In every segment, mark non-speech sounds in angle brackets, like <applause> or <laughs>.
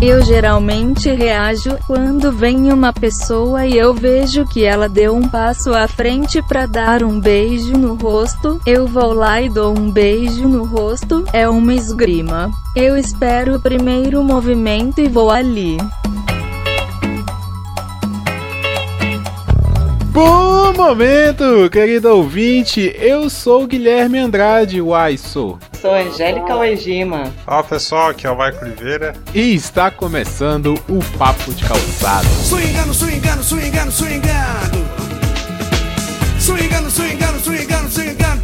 Eu geralmente reajo quando vem uma pessoa e eu vejo que ela deu um passo à frente para dar um beijo no rosto. Eu vou lá e dou um beijo no rosto. É uma esgrima. Eu espero o primeiro movimento e vou ali. Bom momento, querido ouvinte. Eu sou o Guilherme Andrade, uai, sou. Sou Angélica Uegima. Fala pessoal, aqui é o Marco Oliveira. E está começando o Papo de Calçado. Swingando, swingando, swingando, swingando. Swingando, swingando, swingando, swingando.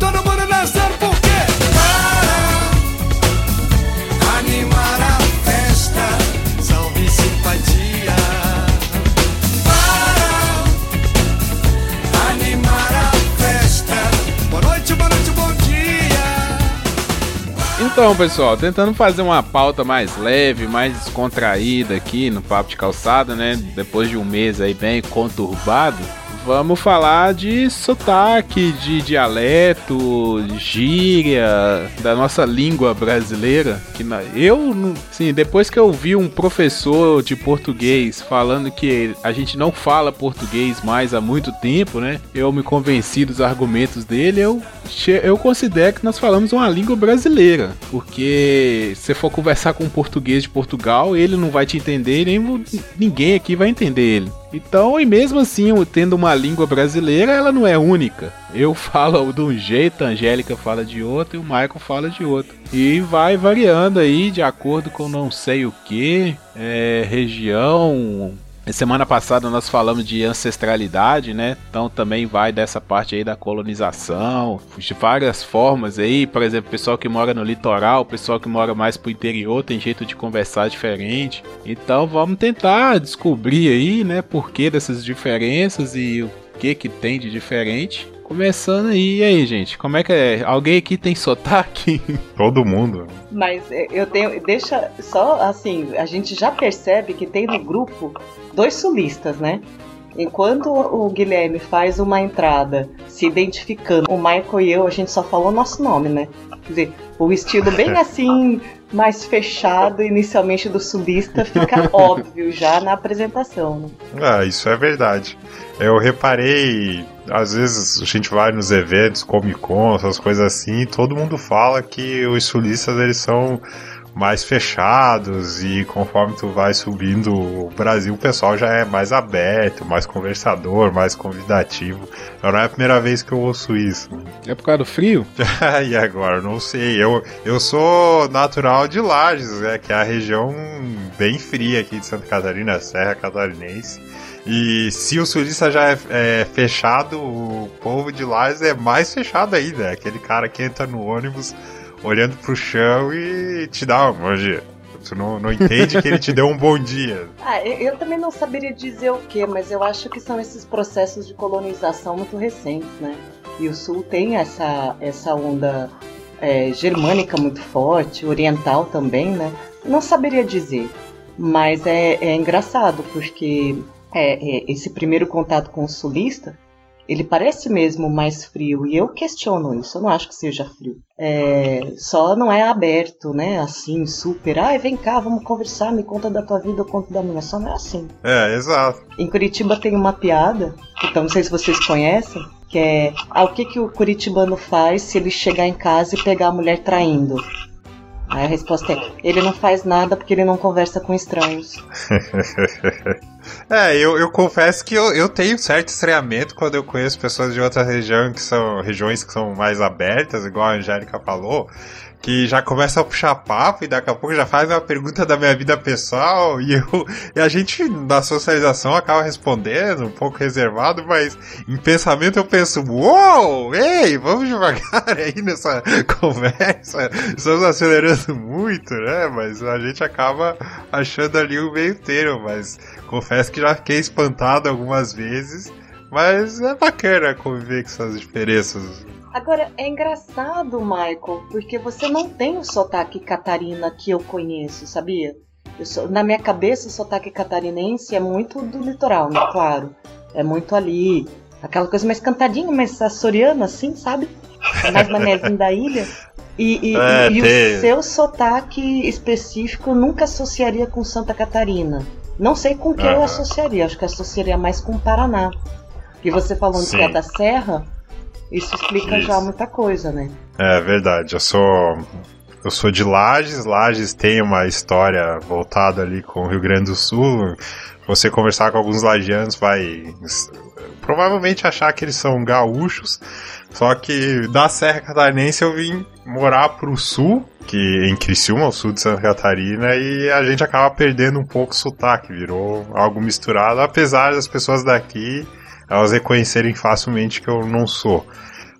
Então, pessoal, tentando fazer uma pauta mais leve, mais descontraída aqui no Papo de Calçada, né? Depois de um mês aí bem conturbado, vamos falar de sotaque, de dialeto, gíria, da nossa língua brasileira. Que eu, sim, depois que eu vi um professor de português falando que a gente não fala português mais há muito tempo, né? Eu me convenci dos argumentos dele, eu, eu considero que nós falamos uma língua brasileira. Porque se for conversar com um português de Portugal, ele não vai te entender, nem ninguém aqui vai entender ele. Então, e mesmo assim, tendo uma língua brasileira, ela não é única. Eu <laughs> falo de um jeito, a Angélica fala de outro e o Michael fala de outro. E vai variando aí de acordo com não sei o que, região. Semana passada nós falamos de ancestralidade, né? Então também vai dessa parte aí da colonização, de várias formas aí, por exemplo, pessoal que mora no litoral, pessoal que mora mais pro interior tem jeito de conversar diferente. Então vamos tentar descobrir aí, né, por que dessas diferenças e o que que tem de diferente. Começando aí, e aí, gente, como é que é? Alguém aqui tem sotaque? <laughs> Todo mundo. Mas é, eu tenho. Deixa só assim, a gente já percebe que tem no grupo dois sulistas, né? Enquanto o Guilherme faz uma entrada se identificando, o Michael e eu, a gente só falou nosso nome, né? Quer dizer, o estilo bem <laughs> assim, mais fechado inicialmente do sulista fica <laughs> óbvio já na apresentação. Né? Ah, isso é verdade. Eu reparei, às vezes a gente vai nos eventos, Comic Con, essas coisas assim, e todo mundo fala que os sulistas eles são mais fechados e conforme tu vai subindo o Brasil, o pessoal já é mais aberto, mais conversador, mais convidativo. Não é a primeira vez que eu ouço isso. É por causa do frio? <laughs> e agora? Não sei. Eu, eu sou natural de Lages, né, que é a região bem fria aqui de Santa Catarina, Serra Catarinense. E se o sulista já é, é, fechado, o povo de Lages é mais fechado ainda. É aquele cara que entra no ônibus olhando pro chão e te dá um bom dia. Tu não, não entende que ele te deu um bom dia. <laughs> Ah, eu, também não saberia dizer o que, mas eu acho que são esses processos de colonização muito recentes, né? E o Sul tem essa, essa onda é, germânica muito forte, oriental também, né? Não saberia dizer, mas é, é engraçado porque é, é, esse primeiro contato com o sulista, ele parece mesmo mais frio e eu questiono isso. Eu não acho que seja frio. É, só não é aberto, né? Assim, super. Ai, vem cá, vamos conversar, me conta da tua vida, eu conto da minha. Só não é assim. É, exato. Em Curitiba tem uma piada, então não sei se vocês conhecem, que é ah, o que, que o curitibano faz se ele chegar em casa e pegar a mulher traindo? Aí a resposta é: ele não faz nada porque ele não conversa com estranhos. <laughs> É, eu, eu confesso que eu, eu tenho certo estranhamento quando eu conheço pessoas de outra região que são regiões que são mais abertas, igual a Angélica falou, que já começa a puxar papo e daqui a pouco já faz uma pergunta da minha vida pessoal <laughs> e, eu, e a gente na socialização acaba respondendo, um pouco reservado, mas em pensamento eu penso, uou, ei, vamos devagar <laughs> aí nessa conversa, estamos acelerando muito, né? Mas a gente acaba achando ali o meio termo, mas confesso que já fiquei espantado algumas vezes, mas é bacana conviver com essas diferenças. Agora, é engraçado, Michael, porque você não tem o sotaque catarina que eu conheço, sabia? Eu sou- na minha cabeça, o sotaque catarinense é muito do litoral, né? Claro. É muito ali. Aquela coisa mais cantadinha, mais açoriana, assim, sabe? É mais manezinho da ilha. E, e- <laughs> É, e tem. o seu sotaque específico nunca associaria com Santa Catarina. Não sei com que eu Aham. associaria, acho que associaria mais com Paraná. E você falando Sim. que é da Serra, isso explica Isso. já muita coisa, né? É verdade, eu sou. Eu sou de Lages, Lages tem uma história voltada ali com o Rio Grande do Sul. Você conversar com alguns lagianos vai provavelmente achar que eles são gaúchos. Só que da Serra Catarinense eu vim morar pro sul, que em Criciúma, o sul de Santa Catarina, e a gente acaba perdendo um pouco o sotaque, virou algo misturado, apesar das pessoas daqui elas reconhecerem facilmente que eu não sou.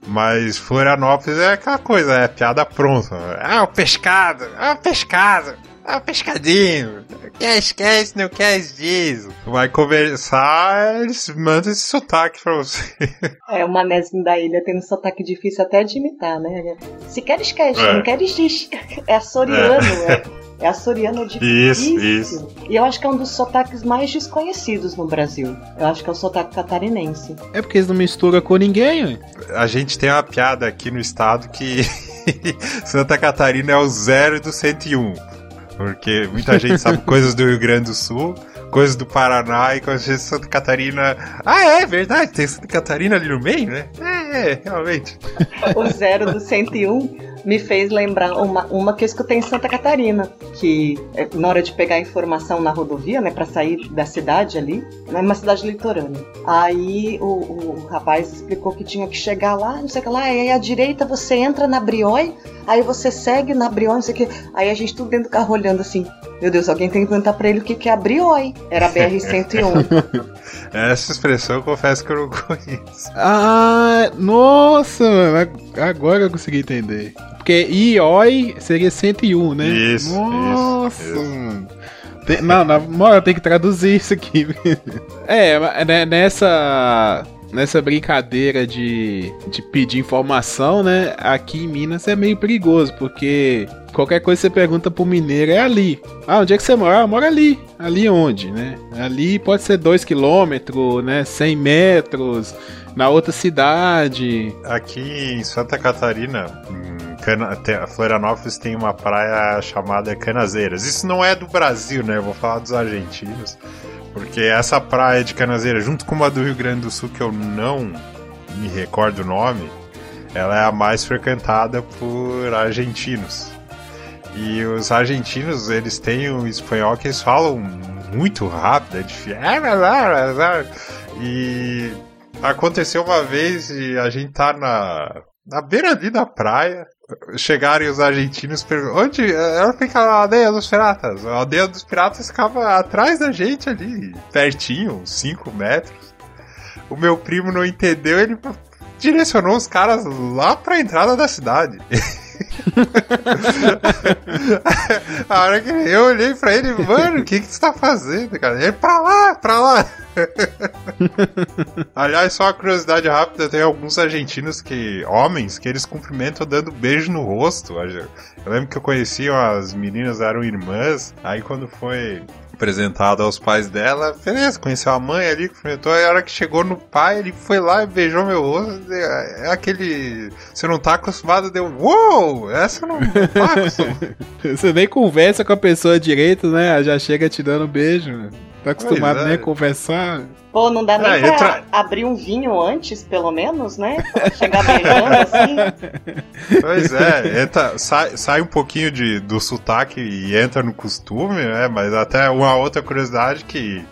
Mas Florianópolis é aquela coisa, é piada pronta. Ah, o pescado, ah, o pescado, ah, o pescadinho. Quer esquece, não quer disso. Vai conversar, eles mandam esse sotaque pra você. É, o manézinho da ilha tem um sotaque difícil até de imitar, né? Se queres, queres, É. não queres, diz. É açoriano, é. É <laughs> açoriano, é difícil. Isso, isso. E eu acho que é um dos sotaques mais desconhecidos no Brasil. Eu acho que é o sotaque catarinense. É porque eles não misturam com ninguém, ué. A gente tem uma piada aqui no estado que <laughs> Santa Catarina é o zero do 101. Porque muita gente sabe <laughs> coisas do Rio Grande do Sul, coisas do Paraná e coisas de Santa Catarina. Ah, é verdade, tem Santa Catarina ali no meio, né? É, é, realmente. O zero do 101 me fez lembrar uma, uma que eu escutei em Santa Catarina, que é, na hora de pegar informação na rodovia, né, para sair da cidade ali, é uma cidade litorânea. Aí o, o rapaz explicou que tinha que chegar lá, não sei o que lá, e aí à direita você entra na Briói, aí você segue na Briói, não sei o que. Aí a gente tudo dentro do carro olhando assim, meu Deus, alguém tem que perguntar pra ele o que, que é a Briói. Era a BR-101. <laughs> Essa expressão eu confesso que eu não <laughs> conheço. Ah, nossa, mano, agora eu consegui entender. Porque IOI seria 101, né? Isso, Nossa, isso, isso. Tem- não, na moral, tem que traduzir isso aqui. <laughs> é, né, nessa nessa brincadeira de, de pedir informação, né? Aqui em Minas é meio perigoso, porque qualquer coisa que você pergunta pro mineiro é ali. Ah, onde é que você mora? Ah, mora ali. Ali onde, né? Ali pode ser 2 km, né? 100 metros, na outra cidade. Aqui em Santa Catarina, Cana- te- Florianópolis tem uma praia chamada Canazeiras. Isso não é do Brasil, né? Eu vou falar dos argentinos. Porque essa praia de Canazeiras, junto com uma do Rio Grande do Sul, que eu não me recordo o nome, ela é a mais frequentada por argentinos. E os argentinos, eles têm um espanhol que eles falam muito rápido, é difícil. <laughs> E aconteceu uma vez e a gente tá na, na beira ali da praia. Chegaram os argentinos perguntando onde ela fica na aldeia dos piratas. A aldeia dos piratas ficava atrás da gente ali, pertinho, uns 5 metros. O meu primo não entendeu, ele direcionou os caras lá pra entrada da cidade. <laughs> A hora que eu olhei pra ele, mano, o que que você tá fazendo, cara? Ele, pra lá, pra lá. <laughs> Aliás, só uma curiosidade rápida, tem alguns argentinos que, homens, que eles cumprimentam dando beijo no rosto. Eu lembro que eu conhecia as meninas, eram irmãs, aí quando foi apresentado aos pais dela, beleza, conheceu a mãe ali, cumprimentou, aí a hora que chegou no pai, ele foi lá e beijou meu rosto, é aquele, você não tá acostumado, deu, uou, essa não, acostumado. <laughs> Você nem conversa com a pessoa direito, né? Já chega te dando beijo. né? Tá acostumado Pois é. nem a conversar. Pô, não dá nem Ah, pra entra- abrir um vinho antes, pelo menos, né? Pra chegar beijando assim. <laughs> Pois é, entra, sai, sai um pouquinho de, do sotaque e entra no costume, né? Mas até uma outra curiosidade que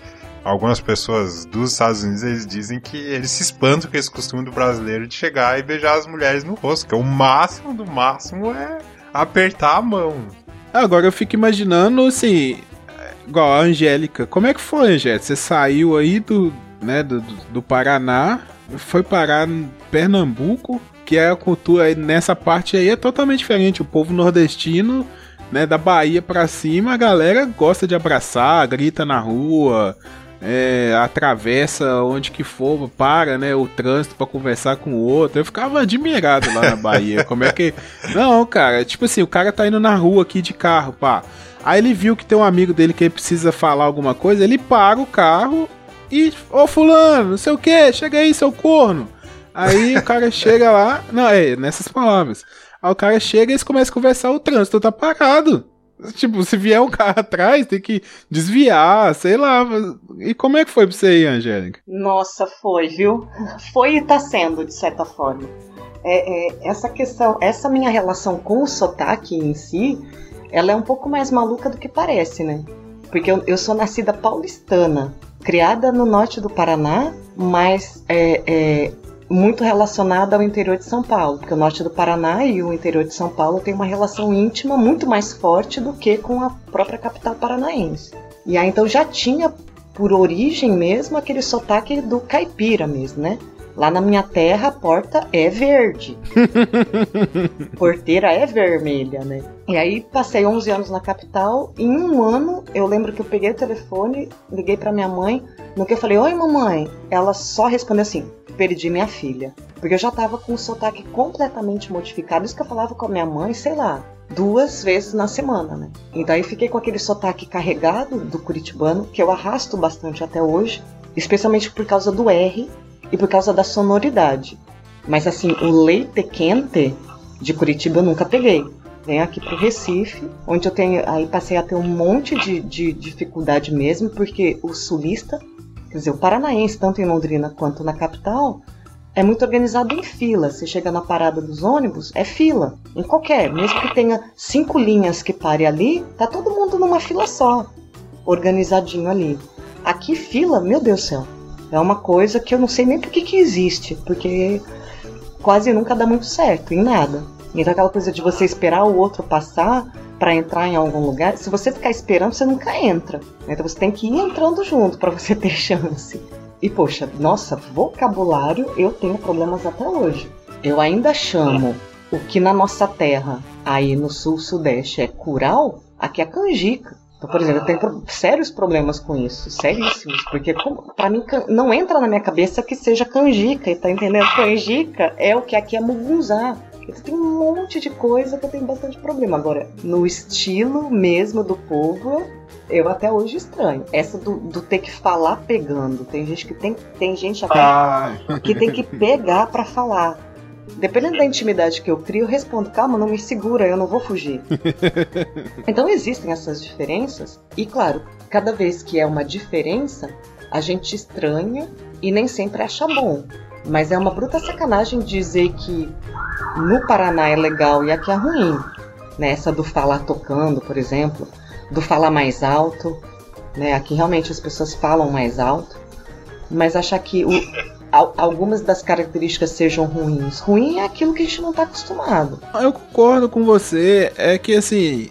algumas pessoas dos Estados Unidos eles dizem que eles se espantam com esse costume do brasileiro de chegar e beijar as mulheres no rosto, que o máximo do máximo é apertar a mão. Agora eu fico imaginando, assim, igual a Angélica. Como é que foi, Angélica? Você saiu aí do, né, do, do- Paraná, foi parar em Pernambuco, que é a cultura nessa parte aí é totalmente diferente. O povo nordestino, né, da Bahia pra cima, a galera gosta de abraçar, grita na rua, é, atravessa onde que for, para, né, o trânsito pra conversar com o outro. Eu ficava admirado lá na Bahia. Como é que. Não, cara, tipo assim, o cara tá indo na rua aqui de carro, pá. Aí ele viu que tem um amigo dele que precisa falar alguma coisa, ele para o carro e. Ô fulano, não sei o que, chega aí, seu corno. Aí o cara <laughs> chega lá. Não, é, nessas palavras. Aí o cara chega e eles começam a conversar, o trânsito tá parado. Tipo, se vier um carro atrás, tem que desviar, sei lá. E como é que foi pra você aí, Angélica? Nossa, foi, viu? Foi e tá sendo, de certa forma. É, é, essa questão, essa minha relação com o sotaque em si, ela é um pouco mais maluca do que parece, né? Porque eu, eu sou nascida paulistana, criada no norte do Paraná, mas é, é, muito relacionada ao interior de São Paulo, porque o norte do Paraná e o interior de São Paulo tem uma relação íntima muito mais forte do que com a própria capital paranaense. E aí então já tinha por origem mesmo aquele sotaque do caipira mesmo, né? Lá na minha terra a porta é verde. <laughs> Porteira é vermelha, né? E aí passei 11 anos na capital. Em um ano, eu lembro que eu peguei o telefone, liguei para minha mãe. No que eu falei, oi mamãe, ela só respondeu assim: perdi minha filha. Porque eu já tava com o sotaque completamente modificado. Isso que eu falava com a minha mãe, sei lá, duas vezes na semana, né? Então aí fiquei com aquele sotaque carregado do curitibano, que eu arrasto bastante até hoje, especialmente por causa do R e por causa da sonoridade. Mas assim, o leite quente de Curitiba eu nunca peguei. Venho aqui pro Recife, onde eu tenho. Aí passei a ter um monte de, de dificuldade mesmo, porque o sulista, quer dizer, o paranaense, tanto em Londrina quanto na capital, é muito organizado em fila. Você chega na parada dos ônibus, é fila. Em qualquer, mesmo que tenha cinco linhas que pare ali, tá todo mundo numa fila só, organizadinho ali. Aqui, fila, meu Deus do céu, é uma coisa que eu não sei nem por que, que existe, porque quase nunca dá muito certo em nada. Então aquela coisa de você esperar o outro passar para entrar em algum lugar, se você ficar esperando, você nunca entra. Então você tem que ir entrando junto para você <laughs> ter chance. E poxa, nossa, vocabulário eu tenho problemas até hoje. Eu ainda chamo o que na nossa terra, aí no sul-sudeste, é curau, aqui é canjica. Então, por exemplo, eu tenho sérios problemas com isso, seríssimos, porque para mim não entra na minha cabeça que seja canjica, tá entendendo? Canjica é o que aqui é mugunzá. Então, tem um monte de coisa que eu tenho bastante problema. Agora, no estilo mesmo do povo, eu até hoje estranho. Essa do, do ter que falar pegando. Tem gente que tem, tem gente até que tem que pegar para falar. Dependendo da intimidade que eu crio, eu respondo: calma, não me segura, eu não vou fugir. <laughs> então existem essas diferenças, e claro, cada vez que é uma diferença, a gente estranha e nem sempre acha bom. Mas é uma bruta sacanagem dizer que no Paraná é legal e aqui é ruim. Né? Essa do falar tocando, por exemplo, do falar mais alto. Né? Aqui realmente as pessoas falam mais alto. Mas achar que o, algumas das características sejam ruins. Ruim é aquilo que a gente não está acostumado. Eu concordo com você, é que assim,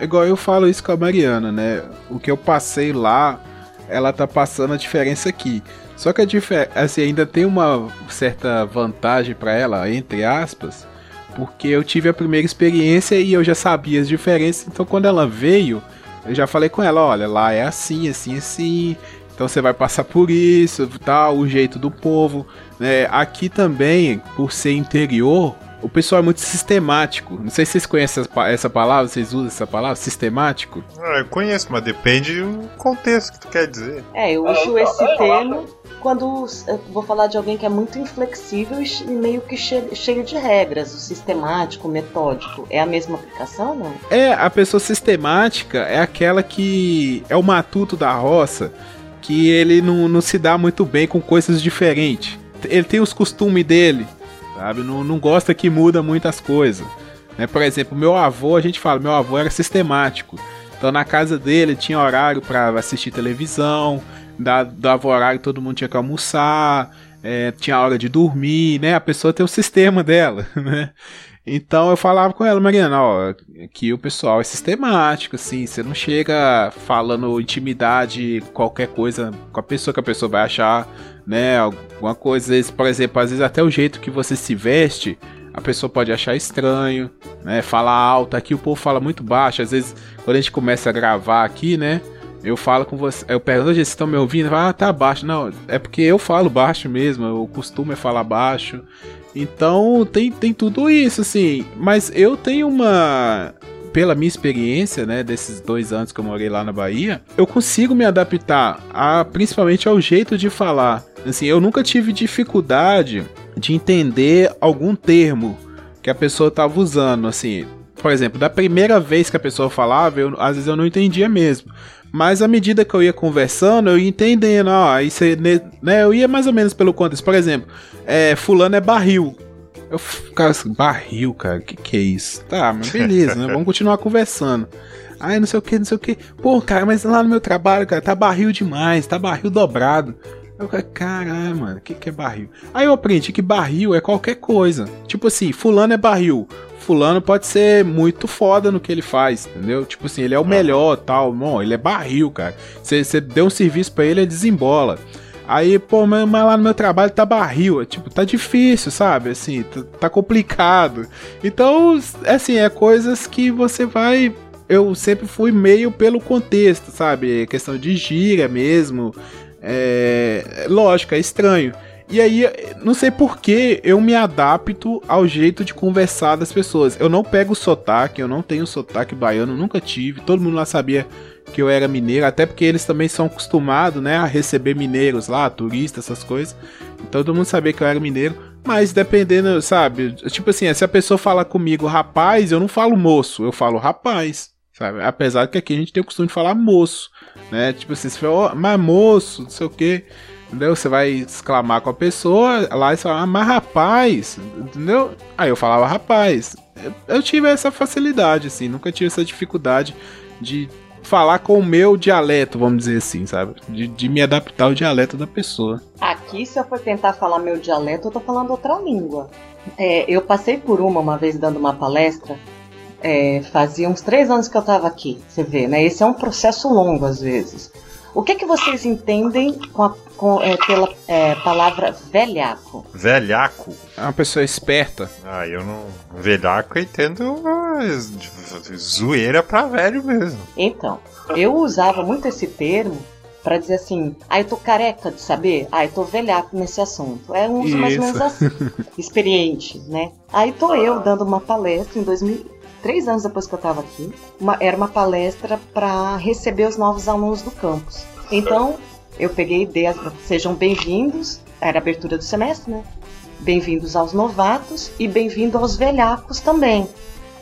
igual eu falo isso com a Mariana, né? O que eu passei lá, ela tá passando a diferença aqui. Só que a difer assim, ainda tem uma certa vantagem para ela, entre aspas, porque eu tive a primeira experiência e eu já sabia as diferenças, então quando ela veio, eu já falei com ela, olha, lá é assim, assim, assim, então você vai passar por isso, tal, o jeito do povo. Né? Aqui também, por ser interior, o pessoal é muito sistemático. Não sei se vocês conhecem essa palavra, vocês usam essa palavra, sistemático? Ah, eu conheço, mas depende do contexto que tu quer dizer. É, eu uso esse termo quando vou falar de alguém que é muito inflexível e meio que cheio de regras, o sistemático, o metódico. É a mesma aplicação, não? É, a pessoa sistemática é aquela que é o matuto da roça que ele não, não se dá muito bem com coisas diferentes. Ele tem os costumes dele, sabe? Não, não gosta que muda muitas coisas. Né? Por exemplo, meu avô, a gente fala, meu avô era sistemático. Então na casa dele tinha horário para assistir televisão, dava horário todo mundo tinha que almoçar, é, tinha hora de dormir, né? A pessoa tem o sistema dela, <laughs> né? Então eu falava com ela, Mariana, ó, que o pessoal é sistemático, assim, você não chega falando intimidade, qualquer coisa com a pessoa que a pessoa vai achar, né? Alguma coisa, por exemplo, às vezes até o jeito que você se veste, a pessoa pode achar estranho, né? Falar alto, aqui o povo fala muito baixo, às vezes quando a gente começa a gravar aqui, né? Eu falo com você, eu pergunto, vocês estão me ouvindo? Ah, tá baixo. Não, é porque eu falo baixo mesmo, o costume é falar baixo. Então tem, tem tudo isso, assim. Mas eu tenho uma. Pela minha experiência, né, desses dois anos que eu morei lá na Bahia, eu consigo me adaptar a, principalmente ao jeito de falar. Assim, eu nunca tive dificuldade de entender algum termo que a pessoa tava usando, assim. Por exemplo, da primeira vez que a pessoa falava, eu, às vezes eu não entendia mesmo. Mas à medida que eu ia conversando, eu ia entendendo, ó, aí você, né, eu ia mais ou menos pelo contexto. Por exemplo, é, fulano é barril. Eu ficava assim, barril, cara, que que é isso? Tá, mas beleza, né? Vamos continuar conversando. Ai, não sei o que, não sei o que. Pô, cara, mas lá no meu trabalho, cara, tá barril demais, tá barril dobrado. Eu falei, caralho, mano, o que, que é barril? Aí eu aprendi que barril é qualquer coisa. Tipo assim, fulano é barril. Fulano pode ser muito foda no que ele faz, entendeu? Tipo assim, ele é o melhor tal. Bom, ele é barril, cara. Você deu um serviço para ele, ele desembola. Aí, pô, mas, lá no meu trabalho tá barril. Tipo, tá difícil, sabe? Assim, tá, tá complicado. Então, assim, é coisas que você vai eu sempre fui meio pelo contexto, sabe? Questão de gíria mesmo. É, lógico, é estranho. E aí, não sei por que eu me adapto ao jeito de conversar das pessoas. Eu não pego sotaque, eu não tenho sotaque baiano, nunca tive. Todo mundo lá sabia que eu era mineiro, até porque eles também são acostumados, né, a receber mineiros lá, turistas, essas coisas. Então todo mundo sabia que eu era mineiro. Mas dependendo, sabe? Tipo assim, se a pessoa fala comigo rapaz, eu não falo moço, eu falo rapaz, sabe? Apesar que aqui a gente tem o costume de falar moço né? Tipo assim, você fala, oh, mas moço, não sei o que. Entendeu? Você vai exclamar com a pessoa, lá e fala, ah, mas rapaz, entendeu? Aí eu falava rapaz. Eu, eu tive essa facilidade, assim, nunca tive essa dificuldade de falar com o meu dialeto, vamos dizer assim, sabe? De, de, me adaptar ao dialeto da pessoa. Aqui, se eu for tentar falar meu dialeto, eu tô falando outra língua. É, eu passei por uma uma vez dando uma palestra é, fazia uns três anos que eu estava aqui, você vê, né? Esse é um processo longo às vezes. O que, que vocês entendem com a, com, é, pela é, palavra velhaco? Velhaco? É uma pessoa esperta. Ah, eu não. Velhaco eu entendo zoeira pra velho mesmo. Então, eu usava muito esse termo para dizer assim, ah, eu tô careca de saber, ah, eu tô velhaco nesse assunto. É um uso mais ou menos assim, <laughs> experiente, né? Aí tô eu dando uma palestra em 2000, três anos depois que eu estava aqui, uma, era uma palestra para receber os novos alunos do campus. Então, eu peguei ideias, sejam bem-vindos, era a abertura do semestre, né? Bem-vindos aos novatos e bem-vindo aos velhacos também.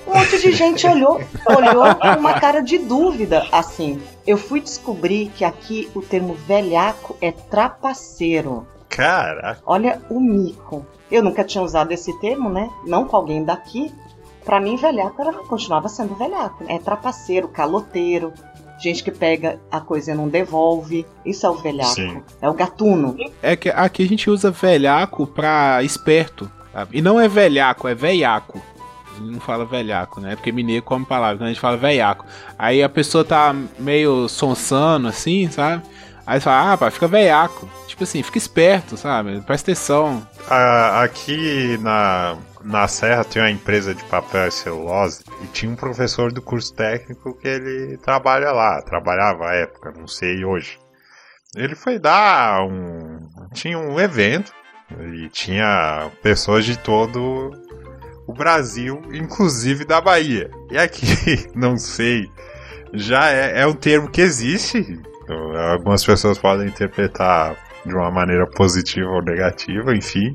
Um monte de gente olhou, olhou com uma cara de dúvida, assim. Eu fui descobrir que aqui o termo velhaco é trapaceiro. Caraca. Olha o mico. Eu nunca tinha usado esse termo, né? Não com alguém daqui, Pra mim, velhaco era, continuava sendo velhaco. Né? É trapaceiro, caloteiro, gente que pega a coisa e não devolve. Isso é o velhaco. Sim. É o gatuno. É que aqui a gente usa velhaco pra esperto. Sabe? E não é velhaco, é velhaco. Não fala velhaco, né? Porque mineiro come palavra, quando a gente fala velhaco. Aí a pessoa tá meio sonsando assim, sabe? Aí você fala, ah, pá, fica velhaco. Tipo assim, fica esperto, sabe? Presta atenção. Ah, aqui na, na Serra tem uma empresa de papel e celulose e tinha um professor do curso técnico que ele trabalha lá, trabalhava à época, não sei hoje. Ele foi dar um. Tinha um evento e tinha pessoas de todo o Brasil, inclusive da Bahia. E aqui, <laughs> não sei, já é, é um termo que existe. Algumas pessoas podem interpretar de uma maneira positiva ou negativa, enfim.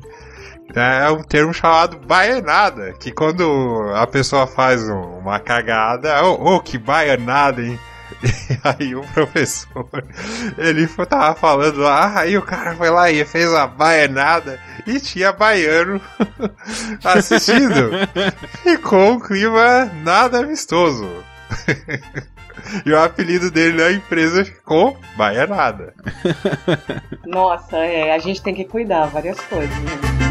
É um termo chamado baianada, que quando a pessoa faz uma cagada, oh, oh que baianada, hein? E <laughs> aí o professor, ele tava falando lá, aí o cara foi lá e fez uma baianada e tinha baiano <laughs> assistindo. <laughs> Ficou um clima nada amistoso. E o apelido dele na empresa ficou Baianada. Nossa, é, a gente tem que cuidar várias coisas. Né?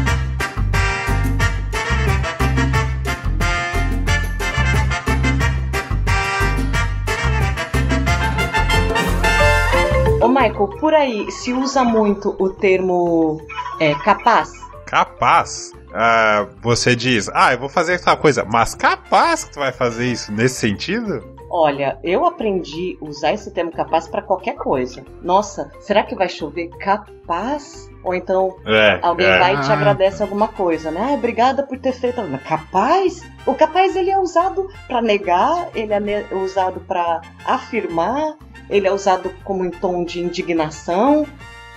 Michael, por aí se usa muito o termo é, capaz? Capaz? Uh, você diz, ah, eu vou fazer essa coisa, mas capaz que tu vai fazer isso nesse sentido? Olha, eu aprendi a usar esse termo capaz para qualquer coisa. Nossa, será que vai chover capaz? Ou então é, alguém é. vai e te agradece alguma coisa, né? Ah, obrigada por ter feito. Capaz? O capaz ele é usado para negar, ele é usado para afirmar, ele é usado como em tom de indignação,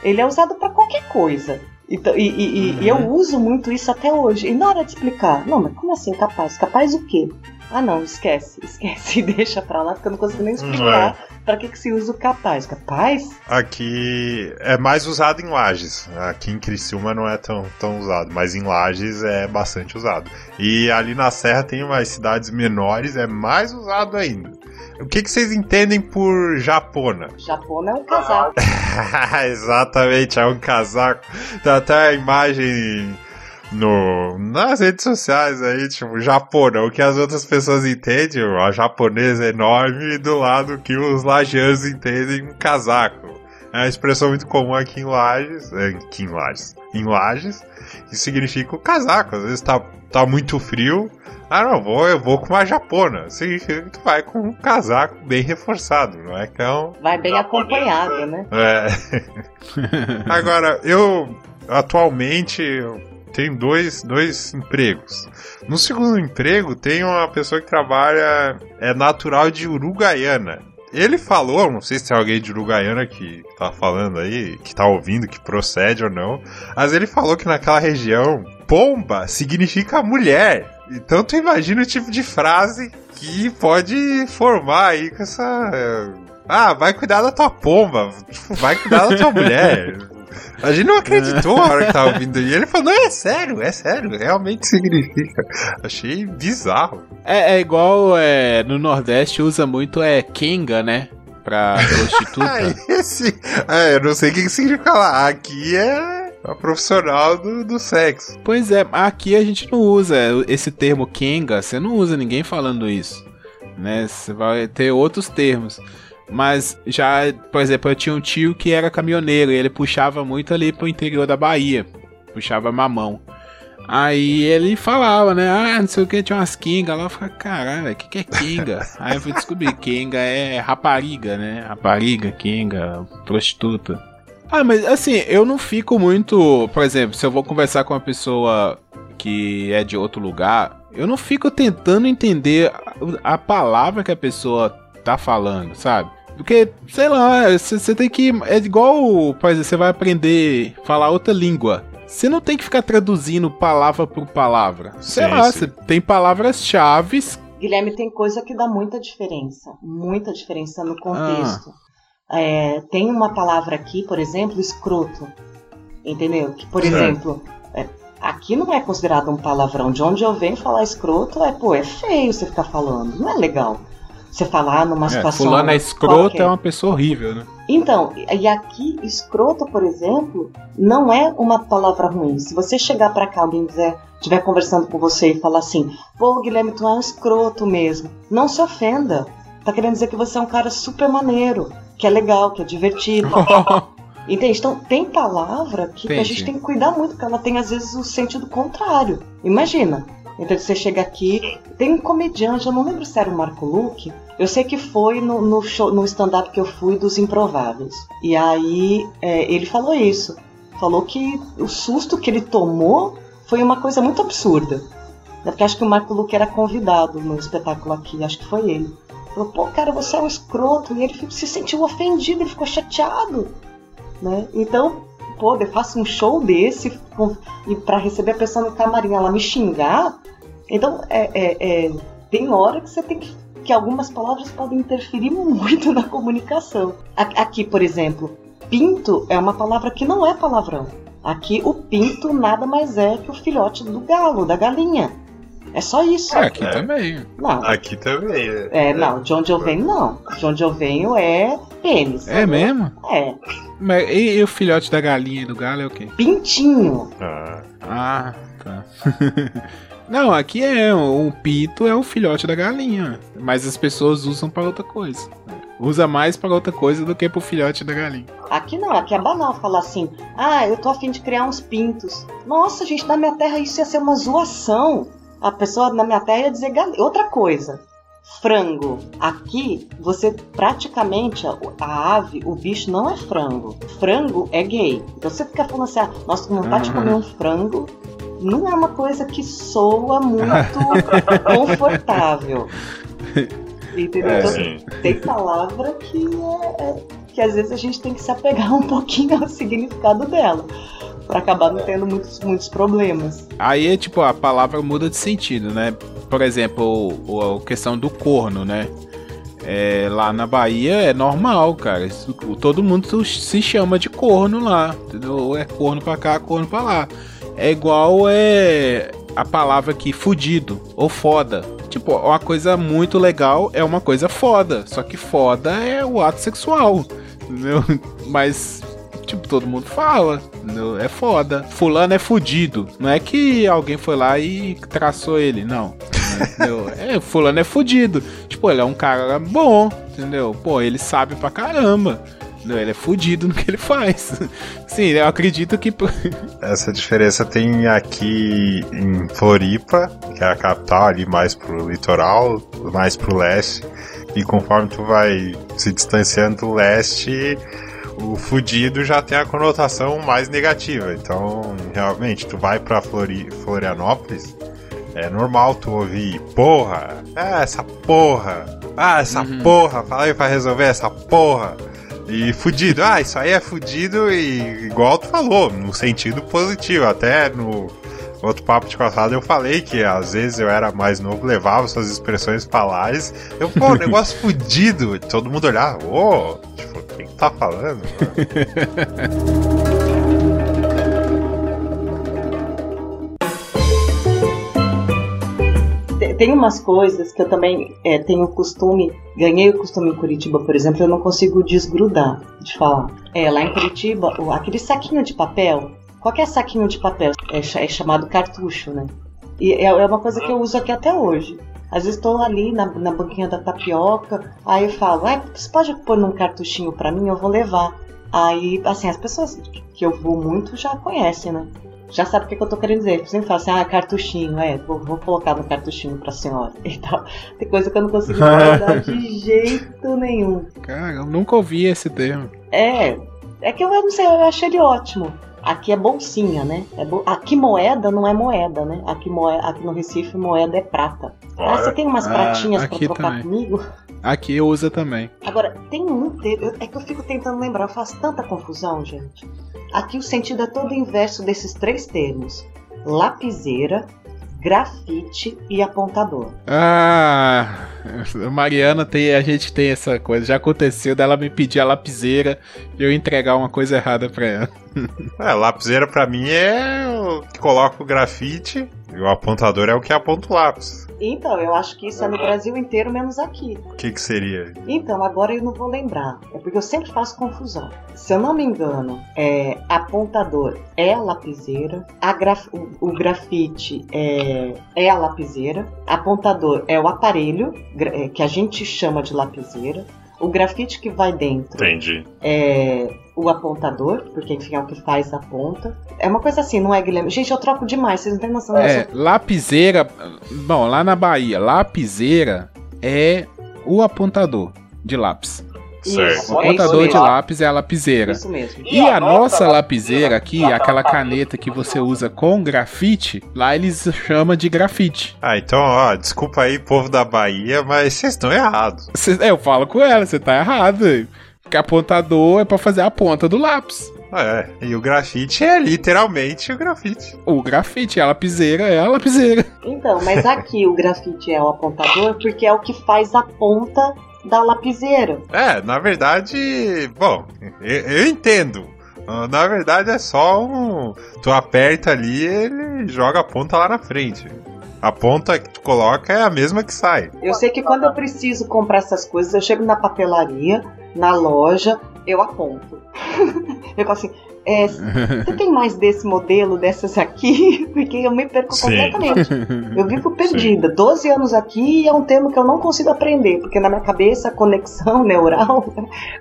ele é usado para qualquer coisa. Então, e, e- e- e eu uso muito isso até hoje. E na hora de explicar, não, mas como assim capaz? Capaz o quê? Ah, não, esquece, esquece e <laughs> deixa pra lá, porque eu não consigo nem explicar pra que, que se usa o capaz. Capaz? Aqui é mais usado em Lages. Aqui em Criciúma não é tão, tão usado, mas em Lages é bastante usado. E ali na Serra tem umas cidades menores, é mais usado ainda. O que, que vocês entendem por japona? Japona é um casaco. <laughs> Exatamente, é um casaco. Tem até a imagem no, nas redes sociais aí, tipo, japona, o que as outras pessoas entendem, a japonesa enorme, e do lado que os lajeanos entendem um casaco. É uma expressão muito comum aqui em Lages, é, aqui em Lages, em Lages, e significa o casaco. Às vezes tá, tá muito frio, ah não, vou, eu vou com uma japona. Significa que tu vai com um casaco bem reforçado, não é que é um Vai bem acompanhado, né? é. <laughs> Agora, eu atualmente tenho dois, dois empregos. No segundo emprego, tem uma pessoa que trabalha, é natural de Uruguaiana. Ele falou, não sei se tem alguém de Uruguaiana que tá falando aí, que tá ouvindo, que procede ou não, mas ele falou que naquela região, pomba significa mulher. Então tu imagina o tipo de frase que pode formar aí com essa ah, vai cuidar da tua pomba. Tipo, vai cuidar da tua mulher. A gente não acreditou na hora que tava ouvindo. E ele falou, não, é sério, é sério. Realmente significa. Achei bizarro. É, é igual é, no Nordeste usa muito é Kenga, né? Pra <laughs> prostituta. esse... É, eu não sei o que significa lá. Aqui é a profissional do, do sexo. pois é, aqui a gente não usa esse termo Kenga, você não usa ninguém falando isso. Né? Você vai ter outros termos. Mas já, por exemplo, eu tinha um tio que era caminhoneiro e ele puxava muito ali pro interior da Bahia. Puxava mamão. Aí ele falava, né? Ah, não sei o que, tinha umas kinga lá. Eu ficava, caralho, o que, que é kinga? <laughs> Aí eu fui descobrir, kinga é rapariga, né? Rapariga, kinga, prostituta. Ah, mas assim, eu não fico muito. Por exemplo, se eu vou conversar com uma pessoa que é de outro lugar, eu não fico tentando entender a, a palavra que a pessoa tá falando, sabe? Porque, sei lá, você tem que. É igual, por exemplo, você vai aprender a falar outra língua. Você não tem que ficar traduzindo palavra por palavra. Sei Sim, lá, sim. você tem palavras-chave. Guilherme, tem coisa que dá muita diferença. Muita diferença no contexto. É, tem uma palavra aqui, por exemplo, escroto. Entendeu? Que, por exemplo, é, aqui não é considerado um palavrão. De onde eu venho falar escroto é, pô, é feio você ficar falando. Não é legal. Você falar numa É, situação. fulano é escroto, qualquer. é uma pessoa horrível, né? Então, e aqui, escroto, por exemplo, não é uma palavra ruim. Se você chegar pra cá, alguém quiser, estiver conversando com você e falar assim, pô, Guilherme, tu é um escroto mesmo. Não se ofenda. Tá querendo dizer que você é um cara super maneiro, que é legal, que é divertido. <laughs> Entende? Então, tem palavra que, que a Entendi. gente tem que cuidar muito, porque ela tem, às vezes, o sentido contrário. Imagina. Então, você chega aqui, tem um comediante, eu não lembro se era o Marco Luque, eu sei que foi no, no, show, no stand-up que eu fui dos Improváveis. E aí, é, ele falou isso. Falou que o susto que ele tomou foi uma coisa muito absurda. É porque acho que o Marco Luque era convidado no espetáculo aqui, acho que foi ele. Falou, pô, cara, você é um escroto. E ele se sentiu ofendido, ele ficou chateado. Né? Então, pô, eu faço um show desse e para receber a pessoa no camarim, ela me xingar. Então, é, é- é, tem hora que você tem que. que algumas palavras podem interferir <laughs> muito na comunicação. Aqui, por exemplo, pinto é uma palavra que não é palavrão. Aqui, o pinto nada mais é que o filhote do galo, da galinha. É só isso. É, aqui É. também. Não. Aqui também. É, não, de onde eu venho, não. De onde eu venho é pênis. É mesmo? É. Mas e, e o filhote da galinha e do galo é o quê? Pintinho. Ah, Ah, tá. <laughs> Não, aqui é um pinto é o filhote da galinha, mas as pessoas usam pra outra coisa. Usa mais pra outra coisa do que pro filhote da galinha. Aqui não, aqui é banal falar assim, ah, eu tô afim de criar uns pintos. Nossa, gente, na minha terra isso ia ser uma zoação. A pessoa na minha terra ia dizer. Outra coisa, frango. Aqui, você praticamente, a, a ave, o bicho não é frango. Frango é gay. Então você fica falando assim, ah, nossa, com vontade de Uhum. comer um frango. Não é uma coisa que soa muito <laughs> confortável. <laughs> Entendeu? É, Então, tem palavra que é, é- que às vezes a gente tem que se apegar um pouquinho ao significado dela. Pra acabar não tendo muitos, muitos problemas. Aí, tipo, a palavra muda de sentido, né? Por exemplo, o, a questão do corno, né? É, lá na Bahia é normal, cara. Todo mundo se chama de corno lá. Entendeu? É corno pra cá, corno pra lá. É igual é a palavra aqui, fudido ou foda. Tipo, uma coisa muito legal é uma coisa foda. Só que foda é o ato sexual. Entendeu? <laughs> Mas, tipo, todo mundo fala. É foda. Fulano é fudido. Não é que alguém foi lá e traçou ele, não. Entendeu? <laughs> É, fulano é fudido. Tipo, ele é um cara bom, entendeu? Pô, ele sabe pra caramba. entendeu? Ele é fudido no que ele faz. <laughs> Sim, eu acredito que. <laughs> Essa diferença tem aqui em Floripa, que é a capital, ali mais pro litoral, mais pro leste. E conforme tu vai se distanciando do leste, o fudido já tem a conotação mais negativa. Então, realmente, tu vai pra Flori Florianópolis, é normal tu ouvir porra, ah, essa porra, ah, essa porra, fala aí pra resolver essa porra. E fudido, ah, isso aí é fudido e igual tu falou, no sentido positivo. Até no outro papo de passado eu falei que às vezes eu era mais novo, levava suas expressões palares. Eu, pô, <laughs> negócio fudido. Todo mundo olhava, ô, tipo, tá falando? Te- Tem umas coisas que eu também é, tenho o costume, ganhei o costume em Curitiba, por exemplo, eu não consigo desgrudar de falar. É, lá em Curitiba, aquele saquinho de papel, qualquer saquinho de papel é, é chamado cartucho, né? E é, é uma coisa que eu uso aqui até hoje. Às vezes estou ali na, na banquinha da tapioca, aí eu falo, ah, você pode pôr num cartuchinho pra mim? Eu vou levar. Aí, assim, as pessoas que eu vou muito já conhecem, né? já sabe o que, que eu tô querendo dizer. Sempre fala assim, ah, cartuchinho, é, vou, vou colocar no cartuchinho pra senhora <laughs> e tal. Tem coisa que eu não consigo guardar <laughs> de jeito nenhum. Cara, eu nunca ouvi esse termo. É, é que eu não sei, eu acho ele ótimo. Aqui é bolsinha, né? É bo- Aqui moeda não é moeda, né? Aqui, moe... aqui no Recife moeda é prata. Ah, você tem umas Ah, pratinhas pra trocar também. comigo? Aqui usa também. Agora, tem um termo, é que eu fico tentando lembrar, eu faço tanta confusão, gente. Aqui o sentido é todo inverso desses três termos: lapiseira, grafite e apontador. Ah, Mariana tem, a gente tem essa coisa. Já aconteceu dela me pedir a lapiseira e eu entregar uma coisa errada pra ela. É, lapiseira pra mim é o que coloca o grafite e o apontador é o que aponta o lápis. Então, eu acho que isso é no Brasil inteiro, menos aqui. O que que seria? Então, agora eu não vou lembrar. É porque eu sempre faço confusão. Se eu não me engano, é, apontador é a lapiseira, graf- o, o grafite é, é a lapiseira, apontador é o aparelho, é, que a gente chama de lapiseira, o grafite que vai dentro Entendi. é o apontador, porque enfim é o que faz a ponta. É uma coisa assim, não é, Guilherme? Gente, eu troco demais, vocês não têm noção É, disso. lapiseira. Bom, lá na Bahia, lapiseira é o apontador de lápis. Isso, O é apontador de lápis é a lapiseira. Isso mesmo. E a nossa lapiseira aqui, aquela caneta que você usa com grafite, lá eles chamam de grafite. Ah, então, ó, desculpa aí, povo da Bahia, mas vocês estão errados. É, eu falo com ela, você tá errado. Porque apontador é pra fazer a ponta do lápis. É, e o grafite é literalmente o grafite. O grafite, a lapiseira é a lapiseira. Então, mas aqui o grafite é o apontador porque é o que faz a ponta da lapiseira. É, na verdade, bom, eu, eu entendo. Ah, Na verdade é só um. Tu aperta ali ele joga a ponta lá na frente. A ponta que tu coloca é a mesma que sai. Eu sei que quando eu preciso comprar essas coisas, eu chego na papelaria, na loja, eu aponto. <laughs> eu falo assim, é, <laughs> você tem mais desse modelo, dessas aqui? <laughs> Porque eu me perco Sim. completamente. Eu vivo <laughs> perdida. 12 anos aqui é um termo que eu não consigo aprender, porque na minha cabeça a conexão neural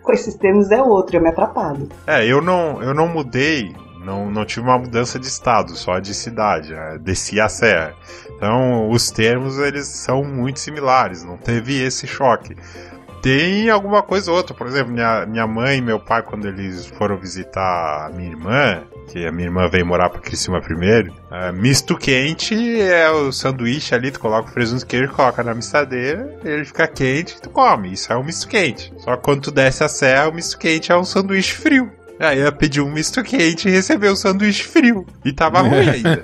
com esses termos é outro, eu me atrapalho. É, eu não, eu não mudei, não, não tive uma mudança de estado, só de cidade. né? Desci a serra. Então, os termos eles são muito similares, não teve esse choque. Tem alguma coisa ou outra, por exemplo, minha, minha mãe e meu pai, quando eles foram visitar a minha irmã, que a minha irmã veio morar pra Criciúma primeiro, é, misto quente é o sanduíche ali, tu coloca o presunto queijo, coloca na mistadeira, ele fica quente tu come. Isso é um misto quente. Só que quando tu desce a serra, o misto quente é um sanduíche frio. Aí ela pediu um misto quente e recebeu o sanduíche frio. E tava <laughs> ruim ainda.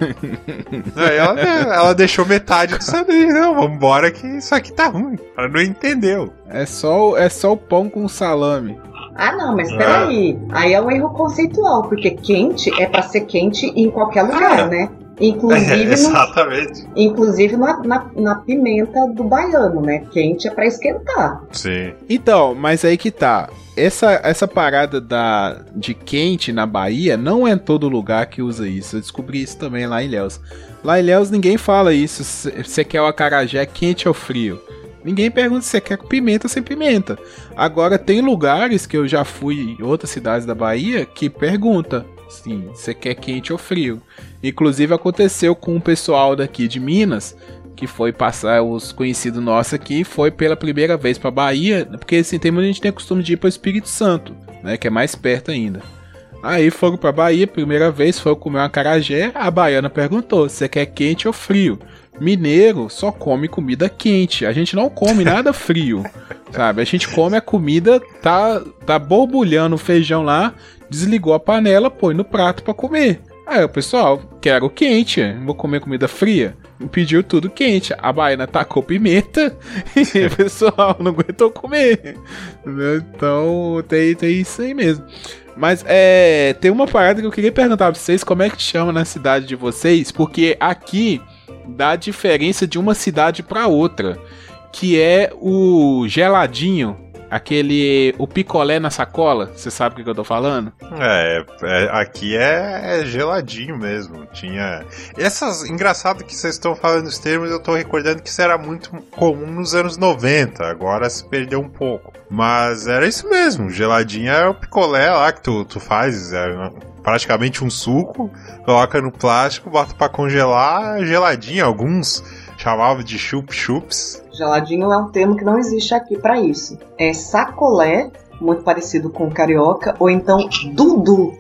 Aí ela, ela deixou metade do sanduíche. Não, vambora que isso aqui tá ruim. Ela não entendeu. É só, o- é só o pão com salame. Ah, não, mas peraí. Aí é um erro conceitual, porque quente é pra ser quente em qualquer lugar, Ah. né? Inclusive, <laughs> no- exatamente. inclusive na, na, na pimenta do baiano, né? Quente é pra esquentar. Sim. Então, mas aí que tá. Essa, essa parada da, de quente na Bahia não é em todo lugar que usa isso. Eu descobri isso também lá em Ilhéus. Lá em Ilhéus ninguém fala isso. se Você quer o acarajé quente ou frio? Ninguém pergunta se você quer com pimenta ou sem pimenta. Agora, tem lugares que eu já fui em outras cidades da Bahia que pergunta sim, você quer quente ou frio. Inclusive aconteceu com o pessoal daqui de Minas que foi passar os conhecidos nossos aqui, foi pela primeira vez pra Bahia, porque assim, tem muita gente que tem costume de ir pro Espírito Santo, né, que é mais perto ainda. Aí foram pra Bahia, primeira vez, foram comer um acarajé, a baiana perguntou, você quer quente ou frio? Mineiro só come comida quente, a gente não come <laughs> nada frio, sabe? A gente come a comida, tá, tá borbulhando o feijão lá, desligou a panela, põe no prato pra comer. Aí o pessoal, quero quente, vou comer comida fria. Pediu tudo quente. A baiana tacou pimenta <laughs> e o pessoal não aguentou comer. Então tem, tem isso aí mesmo. Mas é, tem uma parada que eu queria perguntar pra vocês: como é que chama na cidade de vocês? Porque aqui dá diferença de uma cidade pra outra. Que é o geladinho. Aquele. O picolé na sacola. Você sabe o que eu tô falando? É, é, aqui é, é geladinho mesmo. Tinha. Essas. Engraçado que vocês estão falando os termos, eu tô recordando que isso era muito comum nos anos 90. Agora se perdeu um pouco. Mas era isso mesmo. Geladinho é o picolé lá que tu, tu faz. É praticamente um suco. Coloca no plástico, bota pra congelar. Geladinho. Alguns chamavam de chup-chups. Geladinho é um termo que não existe aqui pra isso. É sacolé, muito parecido com carioca, ou então dudu.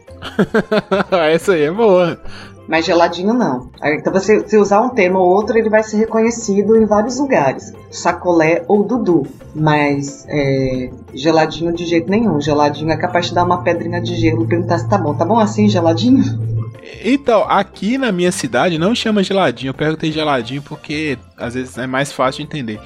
<laughs> Essa aí é boa. Mas geladinho não. Então você se usar um termo ou outro, ele vai ser reconhecido em vários lugares. Sacolé ou dudu. Mas é, geladinho de jeito nenhum. Geladinho é capaz de dar uma pedrinha de gelo e perguntar se tá bom. Tá bom assim, geladinho? Então, aqui na minha cidade não chama geladinho. Eu perguntei geladinho porque às vezes é mais fácil de entender.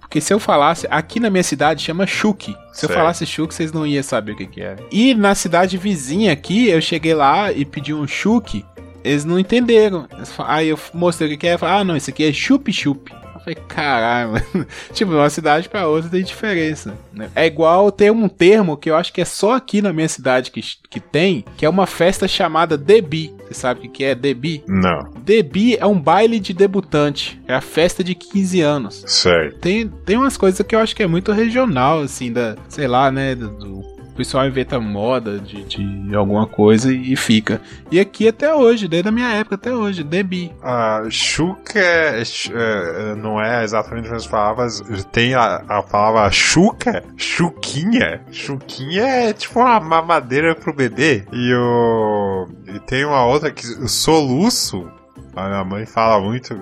Porque se eu falasse, aqui na minha cidade chama chuque. Se eu Certo. falasse chuque, vocês não iam saber o que, que era. E na cidade vizinha aqui, eu cheguei lá e pedi um chuque. Eles não entenderam. Aí eu mostrei o que, que é. Falaram, ah, não, isso aqui é chup-chup. Falei, caralho, <laughs> mano. Tipo, de uma cidade pra outra tem diferença. né? É igual ter um termo que eu acho que é só aqui na minha cidade que, que tem, que é uma festa chamada Debi. Você sabe o que, que é Debi? Não, Debi é um baile de debutante. É a festa de 15 anos. certo. Tem, tem umas coisas que eu acho que é muito regional, assim, da, sei lá, né, do, do- pessoal inventa moda de, de alguma coisa e fica. E aqui até hoje, desde a minha época até hoje, Debi. A chuca é, é, não é exatamente as palavras. Tem a, a palavra chuca, chuquinha. Chuquinha é tipo uma mamadeira pro bebê. E o. E tem uma outra que. O soluço. A minha mãe fala muito.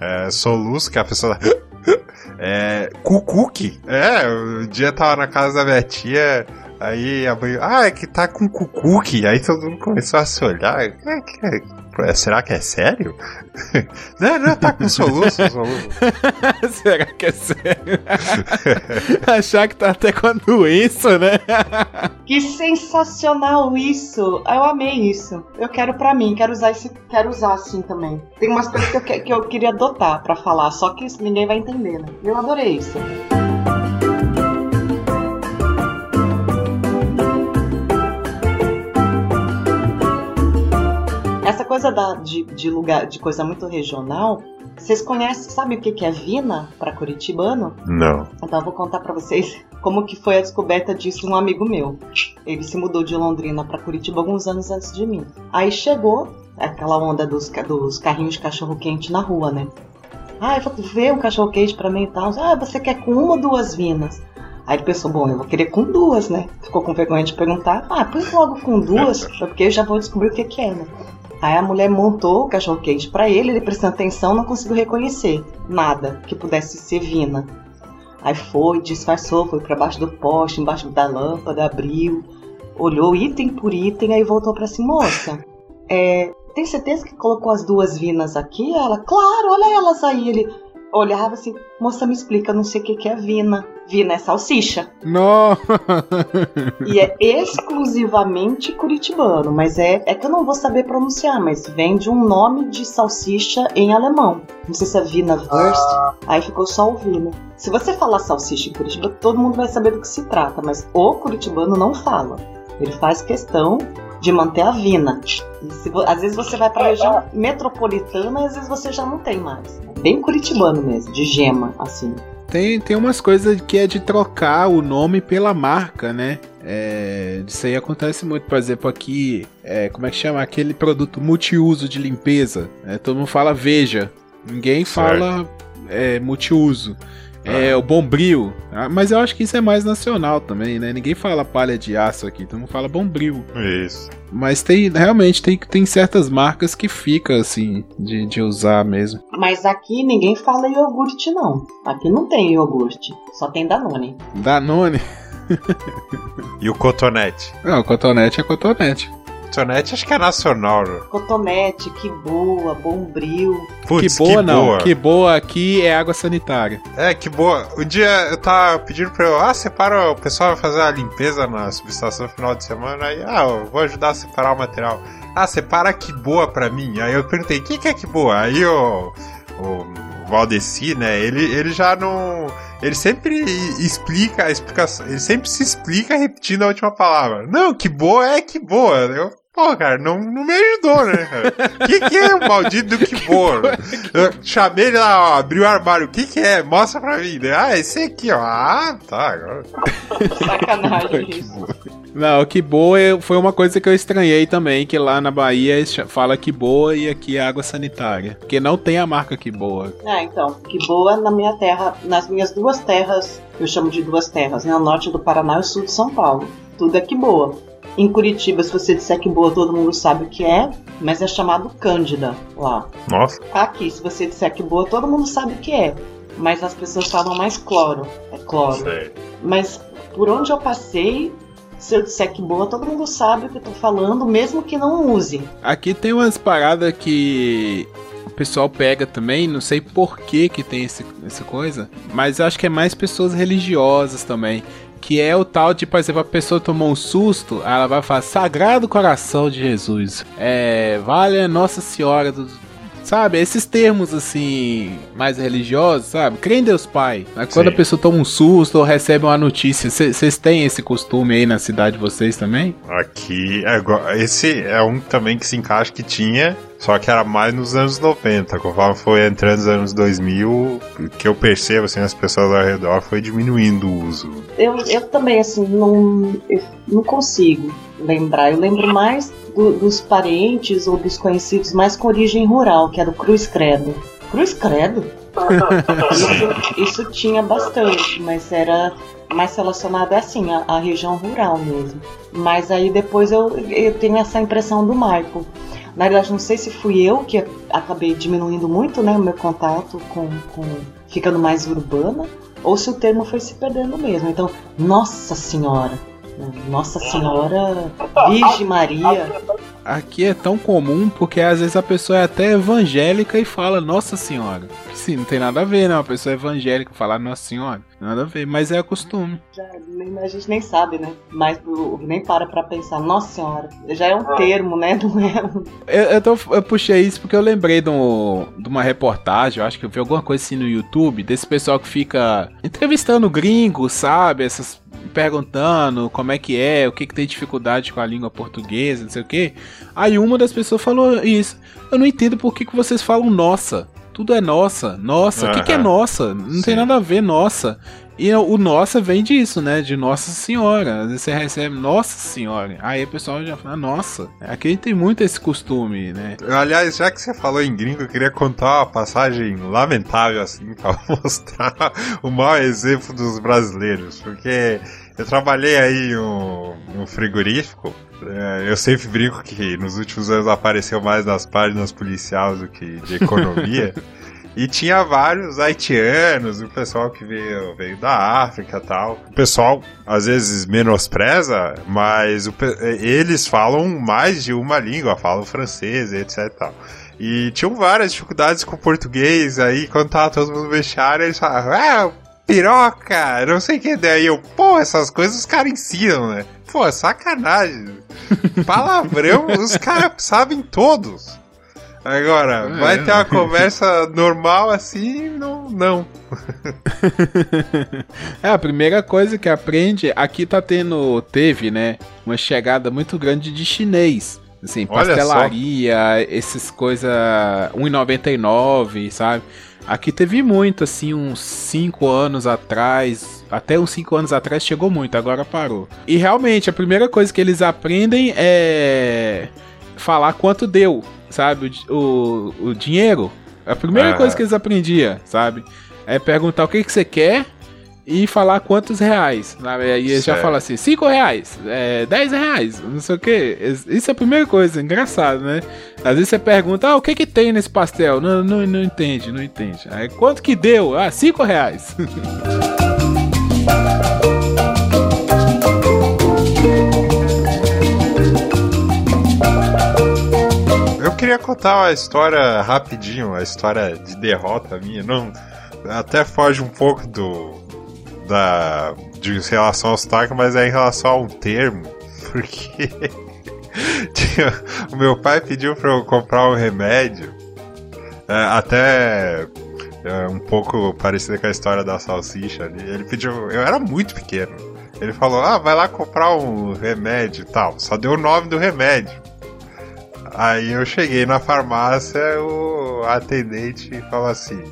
É, soluço, que a pessoa. <laughs> É. Cucuque. É, um dia eu tava na casa da minha tia. Aí a mãe, ah, é que tá com cucuque. Aí todo mundo começou a se olhar. É, que é- será que é sério? <laughs> não, não, tá com soluço, soluço. <laughs> Será que é sério? <laughs> Achar que tá até com a doença, né? Que sensacional isso! Eu amei isso. Eu quero pra mim, quero usar esse, quero usar assim também. Tem umas coisas que eu, que, que eu queria adotar pra falar, só que ninguém vai entender, né? Eu adorei isso. Coisa da, de, de lugar, de coisa muito regional, vocês conhecem, sabe o que é Vina pra curitibano? Não. Então eu vou contar pra vocês como que foi a descoberta disso de um amigo meu. Ele se mudou de Londrina pra Curitiba alguns anos antes de mim. Aí chegou aquela onda dos, dos carrinhos de cachorro quente na rua, né? Ah, eu vou ver um cachorro quente pra mim e tal. Ah, você quer com uma ou duas vinas? Aí ele pensou, bom, eu vou querer com duas, né? Ficou com vergonha de perguntar. Ah, põe logo com duas, <laughs> porque eu já vou descobrir o que que é, né? Aí a mulher montou o cachorro quente pra ele, ele prestando atenção, não conseguiu reconhecer nada que pudesse ser vina. Aí foi, disfarçou, foi pra baixo do poste, embaixo da lâmpada, abriu. olhou item por item, aí voltou pra assim, moça, é, tem certeza que colocou as duas vinas aqui? Ela, claro, olha elas aí. Ele olhava assim, moça, me explica, não sei o que, que é vina. Vina é salsicha. Não! E é exclusivamente curitibano, mas é, é que eu não vou saber pronunciar, mas vem de um nome de salsicha em alemão. Não sei se é Wiener Wurst, aí ficou só o Wiener. Se você falar salsicha em Curitiba, todo mundo vai saber do que se trata, mas o curitibano não fala. Ele faz questão de manter a vina. Se às vezes você vai para a região metropolitana e às vezes você já não tem mais. É bem curitibano mesmo, de gema, assim. Tem, tem umas coisas que é de trocar o nome pela marca, né? É, isso aí acontece muito, por exemplo, aqui, é, como é que chama? Aquele produto multiuso de limpeza. né? todo mundo fala Veja, ninguém Certo. fala é, multiuso. É o Bombril, Ah, mas eu acho que isso é mais nacional também, né? Ninguém fala palha de aço aqui, todo mundo fala Bombril. Isso. Mas tem, realmente, tem, tem certas marcas que fica assim, de, de usar mesmo. Mas aqui ninguém fala iogurte, não. Aqui não tem iogurte, só tem Danone. Danone. E o cotonete? Não, cotonete é cotonete. Cotonete acho que é nacional, né? Cotonete, que boa, bombril. Putz, que boa não, boa. que boa aqui é água sanitária. É, que boa. Um dia eu tava pedindo pra eu, ah, separa, o pessoal vai fazer a limpeza na subestação no final de semana, aí, ah, eu vou ajudar a separar o material. Ah, separa que boa pra mim. Aí eu perguntei, o que, que é que boa? Aí o, o Valdeci, né, ele, ele já não. Ele sempre explica a explicação. Ele sempre se explica repetindo a última palavra. Não, que boa é que boa. Eu, pô, cara, não, não me ajudou, né? O que, que é o maldito do que boa? <laughs> Eu chamei ele lá, ó, abriu o armário. O que, que é? Mostra pra mim. né? Ah, esse aqui, ó. Ah, tá. Agora. Sacanagem isso. Não, que boa é- foi uma coisa que eu estranhei também, que lá na Bahia cha- fala que boa e aqui é água sanitária. Porque não tem a marca que boa. Ah, então, que boa na minha terra, nas minhas duas terras, eu chamo de duas terras, né? O norte do Paraná e o sul de São Paulo. Tudo é que boa. Em Curitiba, se você disser que boa, todo mundo sabe o que é, mas é chamado Cândida lá. Nossa. Aqui, se você disser que boa, todo mundo sabe o que é. Mas as pessoas falam mais cloro. É cloro. Sei. Mas por onde eu passei, se eu disser que boa, todo mundo sabe o que eu tô falando, mesmo que não use. Aqui tem umas paradas que o pessoal pega também, não sei por que que tem esse, essa coisa, mas eu acho que é mais pessoas religiosas também. Que é o tal de, por exemplo, a pessoa tomou um susto, ela vai falar Sagrado Coração de Jesus. É, vale a Nossa Senhora dos. Sabe, esses termos assim, mais religiosos, sabe? Crê em Deus Pai. Aí quando Sim. a pessoa toma um susto ou recebe uma notícia, vocês têm esse costume aí na cidade de vocês também? Aqui, é igual- esse é um também que se encaixa que tinha, só que era mais nos anos 90. Conforme foi entrando nos anos 2000, o que eu percebo, assim, as pessoas ao redor foi diminuindo o uso. Eu, eu também, assim, não, eu não consigo lembrar. Eu lembro mais do- dos parentes ou dos conhecidos mais com origem rural, que era o Cruz Credo. Cruz Credo? Isso, <laughs> isso tinha bastante, mas era mais relacionado assim, à, à região rural mesmo. Mas aí depois eu, eu tenho essa impressão do Michael. Na verdade, não sei se fui eu que acabei diminuindo muito né, o meu contato com, com ficando mais urbana, ou se o termo foi se perdendo mesmo. Então, Nossa Senhora, Nossa Senhora, Virgem Maria. Aqui é tão comum porque às vezes a pessoa é até evangélica e fala Nossa Senhora. Sim, não tem nada a ver, né? Uma pessoa evangélica falar Nossa Senhora. Nada a ver, mas é costume. Já, a gente nem sabe, né? Mas nem para pra pensar, Nossa Senhora, já é um termo, né? <laughs> Não é Eu, eu, tô- eu puxei isso porque eu lembrei de, um- de uma reportagem, eu acho que eu vi alguma coisa assim no YouTube, desse pessoal que fica entrevistando gringos, sabe? Essas. perguntando como é que é, o que, que tem dificuldade com a língua portuguesa, não sei o que. Aí uma das pessoas falou isso. Eu não entendo por que, que vocês falam nossa. Tudo é nossa, nossa. O que, que é nossa? Não tem Sim. nada a ver, nossa. E o nossa vem disso, né? De Nossa Senhora. Às vezes você recebe Nossa Senhora. Aí o pessoal já fala, nossa. Aqui tem muito esse costume, né? Aliás, já que você falou em gringo, eu queria contar uma passagem lamentável, assim, <laughs> pra mostrar o mau exemplo dos brasileiros. Porque eu trabalhei aí um, um frigorífico. é, Eu sempre brinco que nos últimos anos apareceu mais nas páginas policiais do que de economia. <laughs> E tinha vários haitianos, o pessoal que veio, veio da África e tal. O pessoal às vezes menospreza, mas o pe- eles falam mais de uma língua, falam francês, etc e tal. E tinham várias dificuldades com o português, aí quando tava todo mundo vestiário, eles falavam, ah, piroca, não sei o que. Daí eu, pô, essas coisas os caras ensinam, né? Pô, sacanagem. <laughs> Palavrão, os caras sabem todos. Agora, É. vai ter uma conversa normal assim? Não, não. <laughs> É, a primeira coisa que aprende, aqui tá tendo, teve, né, uma chegada muito grande de chinês. Assim, pastelaria, esses coisa 1,99, sabe? Aqui teve muito, assim, uns 5 anos atrás, até uns 5 anos atrás chegou muito, agora parou. E realmente, a primeira coisa que eles aprendem é falar quanto deu, sabe? O, o, o dinheiro. A primeira Ah. coisa que eles aprendiam, sabe? É perguntar o que, que você quer e falar quantos reais. Sabe? Aí eles já falam assim, 5 reais, é, 10 reais, não sei o que. Isso é a primeira coisa, engraçado, né? Às vezes você pergunta, ah, o que que tem nesse pastel? Não, não, não entende, não entende. Aí quanto que deu? Ah, 5 reais. Eu queria contar uma história rapidinho, uma história de derrota minha. Não, até foge um pouco do da de relação ao sotaque, mas é em relação a um termo, porque <laughs> o meu pai pediu para eu comprar um remédio, é, até é, um pouco parecido com a história da salsicha ali. Ele pediu, eu era muito pequeno. Ele falou: "Ah, vai lá comprar um remédio e tal". Só deu o nome do remédio. Aí eu cheguei na farmácia, o atendente falou assim: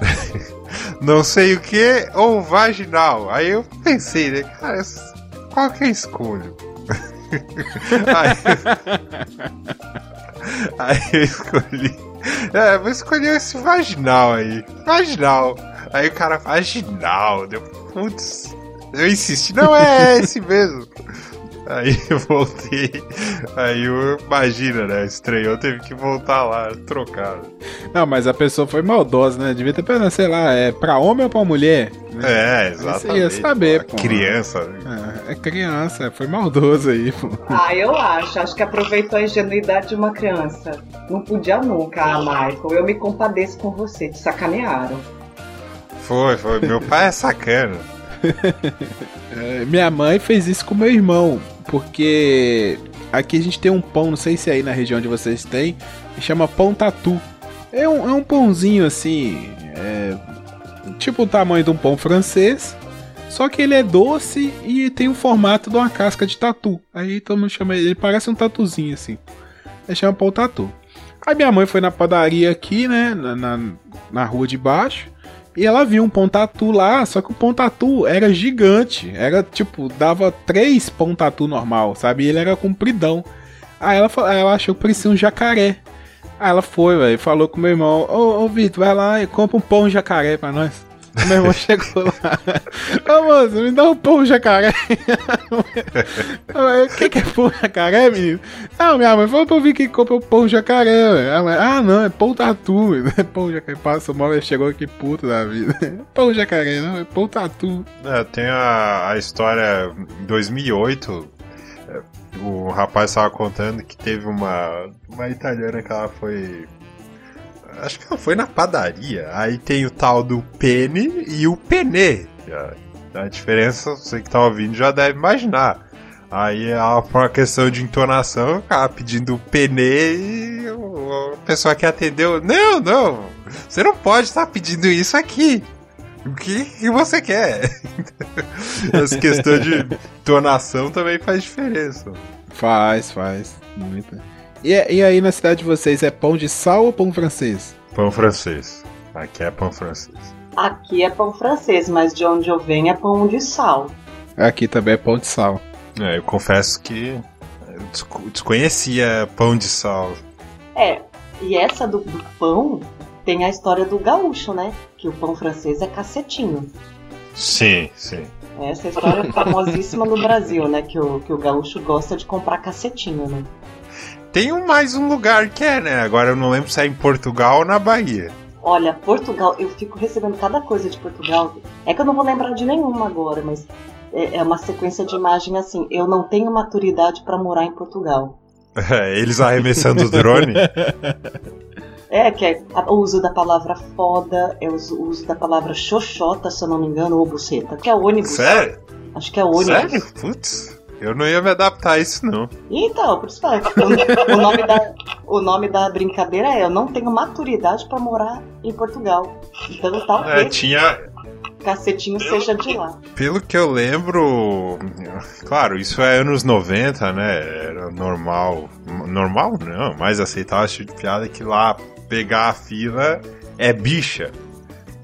<laughs> Não sei o que ou vaginal. Aí eu pensei, né, cara, qual que <laughs> eu escolho? aí, aí eu escolhi. É, vou escolher esse vaginal aí. Vaginal. Aí o cara, vaginal. Deu, putz. Eu insisti, não é esse mesmo. Aí <laughs> eu voltei. Aí eu, imagina, né? Estranhou, teve que voltar lá, trocar. Não, mas a pessoa foi maldosa, né? Devia ter pensado, sei lá, é pra homem ou pra mulher? É, Você exatamente. ia saber, pô. pô. Criança. né? É, é criança, foi maldoso aí, pô. Ah, eu acho. Acho que aproveitou a ingenuidade de uma criança. Não podia nunca, ah, Michael. Eu me compadeço com você. Te sacanearam. Foi, foi. Meu pai é sacana. <laughs> É, minha mãe fez isso com meu irmão, porque aqui a gente tem um pão, não sei se aí na região de vocês tem, que chama pão tatu. É um, é um pãozinho assim, é, tipo o tamanho de um pão francês, só que ele é doce e tem o formato de uma casca de tatu. Aí todo mundo chama ele, parece um tatuzinho assim. Aí chama pão tatu. Aí minha mãe foi na padaria aqui, né, na, na, na rua de baixo. E ela viu um pão tatu lá, só que o pão tatu era gigante. Era tipo, dava três pão tatu normal, sabe? E ele era compridão. Aí ela, fa- ela achou que parecia um jacaré. Aí ela foi, velho, falou com meu irmão: Ô, ô Vitor, vai lá e compra um pão jacaré pra nós. Meu irmão <laughs> chegou lá. Ô moço, me dá um pão jacaré. O que, que é pão jacaré, menino? Não, minha mãe falou pra eu vir aqui comprar o pão jacaré, velho. Ela, Ah, não, é pão tatu. <laughs> Pão jacaré. Passa o mal, chegou aqui puto da vida. <laughs> Pão jacaré, não, é pão tatu. É, tem a, a história em 2008. é, O rapaz estava contando que teve uma, uma italiana que ela foi. Acho que foi na padaria. Aí tem o tal do pene e o penê. A, diferença, você que tá ouvindo já deve imaginar. Aí por uma questão de entonação, ficava pedindo penê e a pessoa que atendeu. Não, não! Você não pode estar pedindo isso aqui. O que, que você quer? <laughs> Essa questão de entonação também faz diferença. Faz, faz. Muita. E, e aí na cidade de vocês é pão de sal ou pão francês? Pão francês. Aqui é pão francês. Aqui é pão francês, mas de onde eu venho é pão de sal. Aqui também é pão de sal. É, eu confesso que eu desco- desconhecia pão de sal. É, e essa do, do pão tem a história do gaúcho, né? Que o pão francês é cacetinho. Sim, sim. Essa história é famosíssima no Brasil, né? Que o, que o gaúcho gosta de comprar cacetinho, né? Tem um, mais um lugar que é, né? Agora eu não lembro se é em Portugal ou na Bahia. Olha, Portugal, eu fico recebendo cada coisa de Portugal. É que eu não vou lembrar de nenhuma agora, mas é, é uma sequência de imagem assim. Eu não tenho maturidade pra morar em Portugal. <laughs> É, eles arremessando o drone. <laughs> É, que é o uso da palavra foda, é o uso, o uso da palavra xoxota, se eu não me engano, ou buceta. Que é ônibus. Sério? Acho que é ônibus. Sério? Putz, eu não ia me adaptar a isso, não. Então, por isso o, o nome da, o nome da brincadeira é Eu não tenho maturidade pra morar em Portugal. Então É, talvez tinha. cacetinho seja de lá. Pelo que eu lembro. Claro, isso é anos 90, né? Era normal. Normal não, mais aceitável tipo de piada que lá pegar a fila é bicha.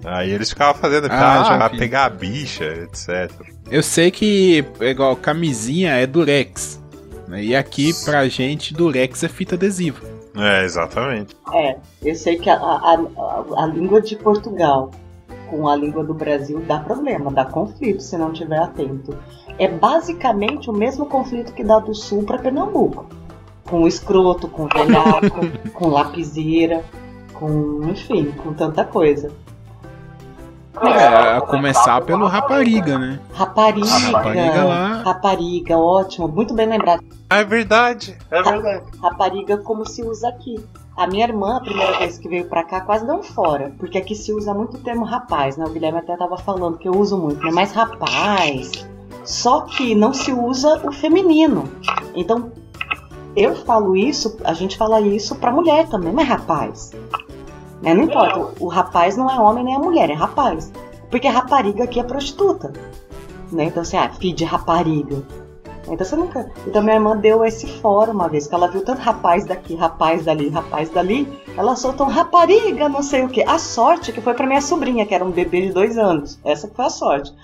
Aí eles ficavam fazendo piada, Ah, já fi- pegar a bicha, etc. Eu sei que, é igual, camisinha é durex. né? E aqui, pra gente, durex é fita adesiva. É, exatamente. É, eu sei que a, a, a, a língua de Portugal com a língua do Brasil dá problema, dá conflito se não estiver atento. É basicamente o mesmo conflito que dá do sul para Pernambuco. Com o escroto, com <laughs> o velhaco, com lapiseira, com, enfim, com tanta coisa. É, a começar pelo rapariga, né? Rapariga, Rapariga lá. rapariga, ótimo, muito bem lembrado. É verdade, é verdade. rapariga como se usa aqui. A minha irmã, a primeira vez que veio pra cá, quase deu um fora, porque aqui se usa muito o termo rapaz, né? O Guilherme até tava falando que eu uso muito, né? Mas rapaz. Só que não se usa o feminino. Então, eu falo isso, a gente fala isso pra mulher também, mas rapaz. Né? Não importa, o, o rapaz não é homem nem é mulher, é rapaz. Porque rapariga aqui é prostituta. Né? Então, assim, ah, filho de rapariga. Então você nunca. Então minha irmã deu esse fora uma vez, que ela viu tanto rapaz daqui, rapaz dali, rapaz dali, ela soltou um rapariga, não sei o que. A sorte que foi pra minha sobrinha, que era um bebê de dois anos. Essa foi a sorte.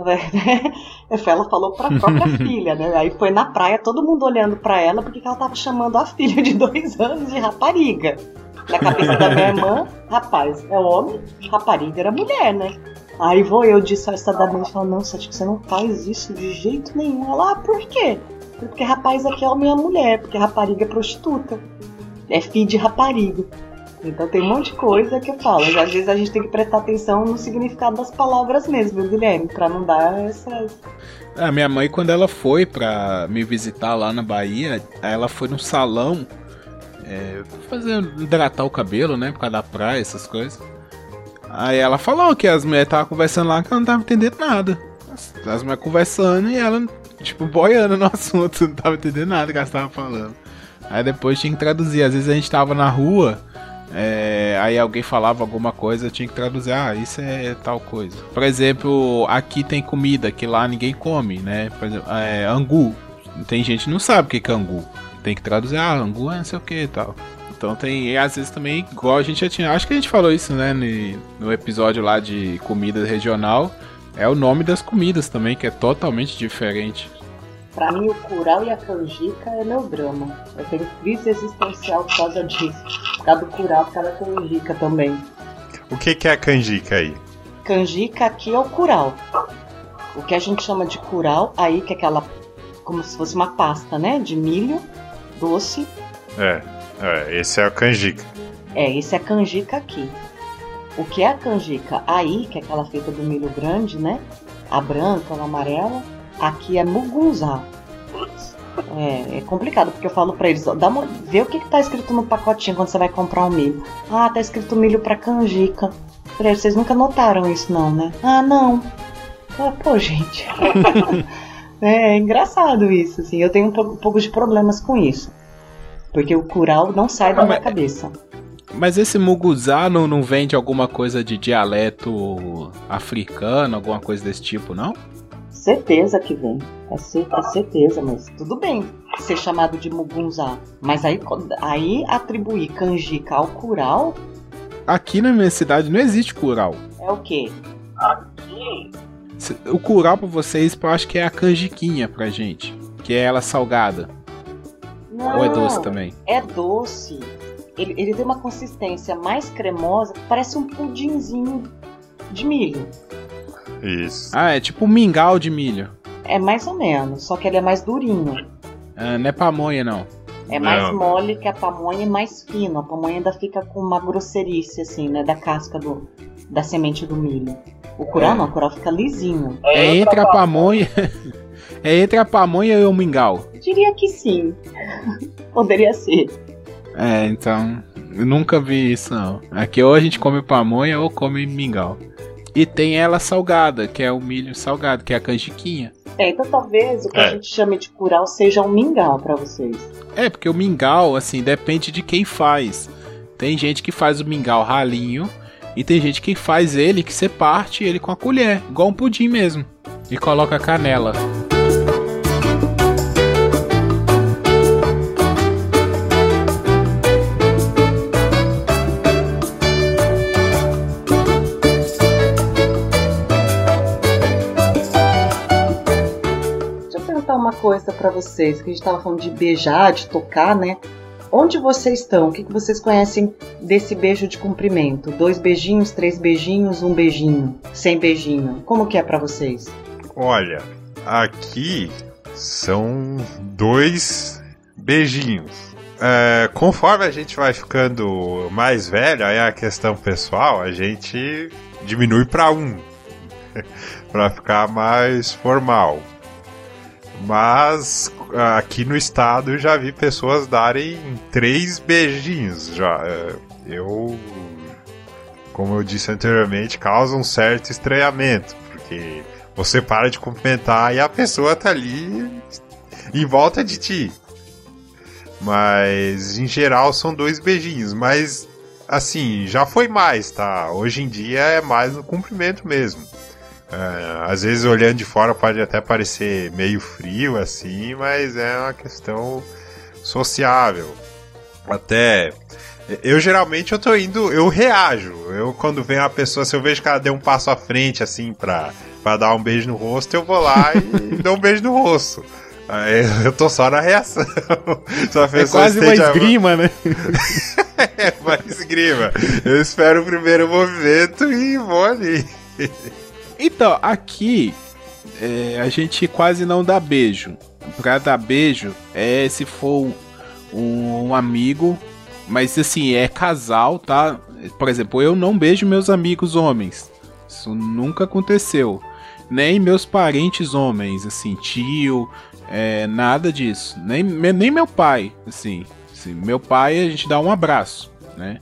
<laughs> Ela falou pra própria <laughs> filha, né? Aí foi na praia, todo mundo olhando pra ela, porque que ela tava chamando a filha de dois anos de rapariga. Na cabeça da minha irmã, rapaz é homem, rapariga era mulher, né? Aí vou eu disfarçadamente falar, não, Sati, você não faz isso de jeito nenhum. Ela, ah, por quê? Porque rapaz aqui é homem e mulher, porque rapariga é prostituta. É filho de rapariga. Então tem um monte de coisa que eu falo. Às vezes a gente tem que prestar atenção no significado das palavras mesmo, Guilherme? Pra não dar essas. A minha mãe, quando ela foi pra me visitar lá na Bahia, ela foi no salão é, fazer, hidratar o cabelo, né? Por causa da praia, essas coisas. Aí ela falou que as mulheres estavam conversando lá que ela não tava entendendo nada. As, mulheres conversando e ela, tipo, boiando no <laughs> assunto, não tava entendendo nada que elas estavam falando. Aí depois tinha que traduzir. Às vezes a gente tava na rua, é, aí alguém falava alguma coisa, eu tinha que traduzir. Ah, isso é tal coisa. Por exemplo, aqui tem comida que lá ninguém come, né? Por exemplo, é, angu. Tem gente que não sabe o que é angu. Tem que traduzir, ah, angu é não sei o que e tal. Então tem, e às vezes também, igual a gente já tinha, acho que a gente falou isso, né, no, episódio lá de comida regional, é o nome das comidas também, que é totalmente diferente. Pra mim, o curau e a canjica é meu drama. Eu tenho crise existencial por causa disso. Por causa do curau, por causa da canjica também. O que, que é a canjica aí? Canjica aqui é o curau. O que a gente chama de curau, aí que é aquela. como se fosse uma pasta, né? De milho doce. É, é esse é a canjica. É, esse é a canjica aqui. O que é a canjica? Aí, que é aquela feita do milho grande, né? A branca, a amarela. Aqui é mugunzá. É, é complicado, porque eu falo pra eles, ó, dá uma, vê o que, que tá escrito no pacotinho quando você vai comprar um milho. Ah, tá escrito milho pra canjica. Falei, vocês nunca notaram isso não, né? Ah, não. Ah, pô, gente. <laughs> é, engraçado isso, assim. Eu tenho um, po- um pouco de problemas com isso. Porque o curau não sai da Ah, minha mas- cabeça. Mas esse muguzá não, não vem de alguma coisa de dialeto africano, alguma coisa desse tipo, não? Certeza que vem. É, cer- é certeza, mas tudo bem ser chamado de mugunzá. Mas aí, aí atribuir canjica ao curau Aqui na minha cidade não existe curau. é o quê? Se- O curau pra vocês, eu acho que é a canjiquinha pra gente. Que é ela salgada. Não, Ou é doce também? É doce. Ele, ele tem uma consistência mais cremosa, parece um pudinzinho de milho. Isso. Ah, é tipo um mingau de milho. É mais ou menos, só que ele é mais durinho. Ah, não é pamonha, não. É mais Não. mole que a pamonha e mais fino. A pamonha ainda fica com uma grosserice, assim, né? Da casca do, da semente do milho. O curau É. não, o curau fica lisinho. É entre a pamonha. <laughs> É entre a pamonha e o mingau. Diria que sim. <laughs> Poderia ser. É, então. Eu nunca vi isso, não. Aqui ou a gente come pamonha ou come mingau. E tem ela salgada, que é o milho salgado, que é a canjiquinha. É, então talvez o que É. a gente chame de curau seja um mingau pra vocês. É, porque o mingau, assim, depende de quem faz. Tem gente que faz o mingau ralinho e tem gente que faz ele, que você parte ele com a colher, igual um pudim mesmo. E coloca canela. Deixa eu perguntar uma coisa pra vocês, que a gente tava falando de beijar, de tocar, né? Onde vocês estão? O que, que vocês conhecem desse beijo de cumprimento? Dois beijinhos, três beijinhos, um beijinho, sem beijinho. Como que é pra vocês? Olha, aqui são dois beijinhos. É, conforme a gente vai ficando mais velho, aí a questão pessoal, a gente diminui para um, <laughs> para ficar mais formal. Mas aqui no estado eu já vi pessoas darem três beijinhos já. É, Eu, como eu disse anteriormente, causa um certo estranhamento, porque você para de cumprimentar e a pessoa tá ali em volta de ti. Mas em geral são dois beijinhos, mas assim, já foi mais, tá? Hoje em dia é mais no cumprimento mesmo. É, às vezes olhando de fora pode até parecer meio frio assim, mas é uma questão sociável. Até eu geralmente eu tô indo, eu reajo. Eu quando vem uma pessoa, se eu vejo que ela deu um passo à frente assim pra, pra dar um beijo no rosto, eu vou lá e <laughs> dou um beijo no rosto. Aí eu tô só na reação. <laughs> A É quase uma esgrima, né? <laughs> é, uma esgrima. Eu espero o primeiro movimento e vou ali. Então, aqui é, a gente quase não dá beijo. Pra dar beijo é se for um, um amigo, mas assim, é casal, tá? Por exemplo, eu não beijo meus amigos homens. Isso nunca aconteceu. Nem meus parentes homens, assim, tio, é, nada disso. Nem, nem meu pai, assim. Assim, Meu pai, a gente dá um abraço, né?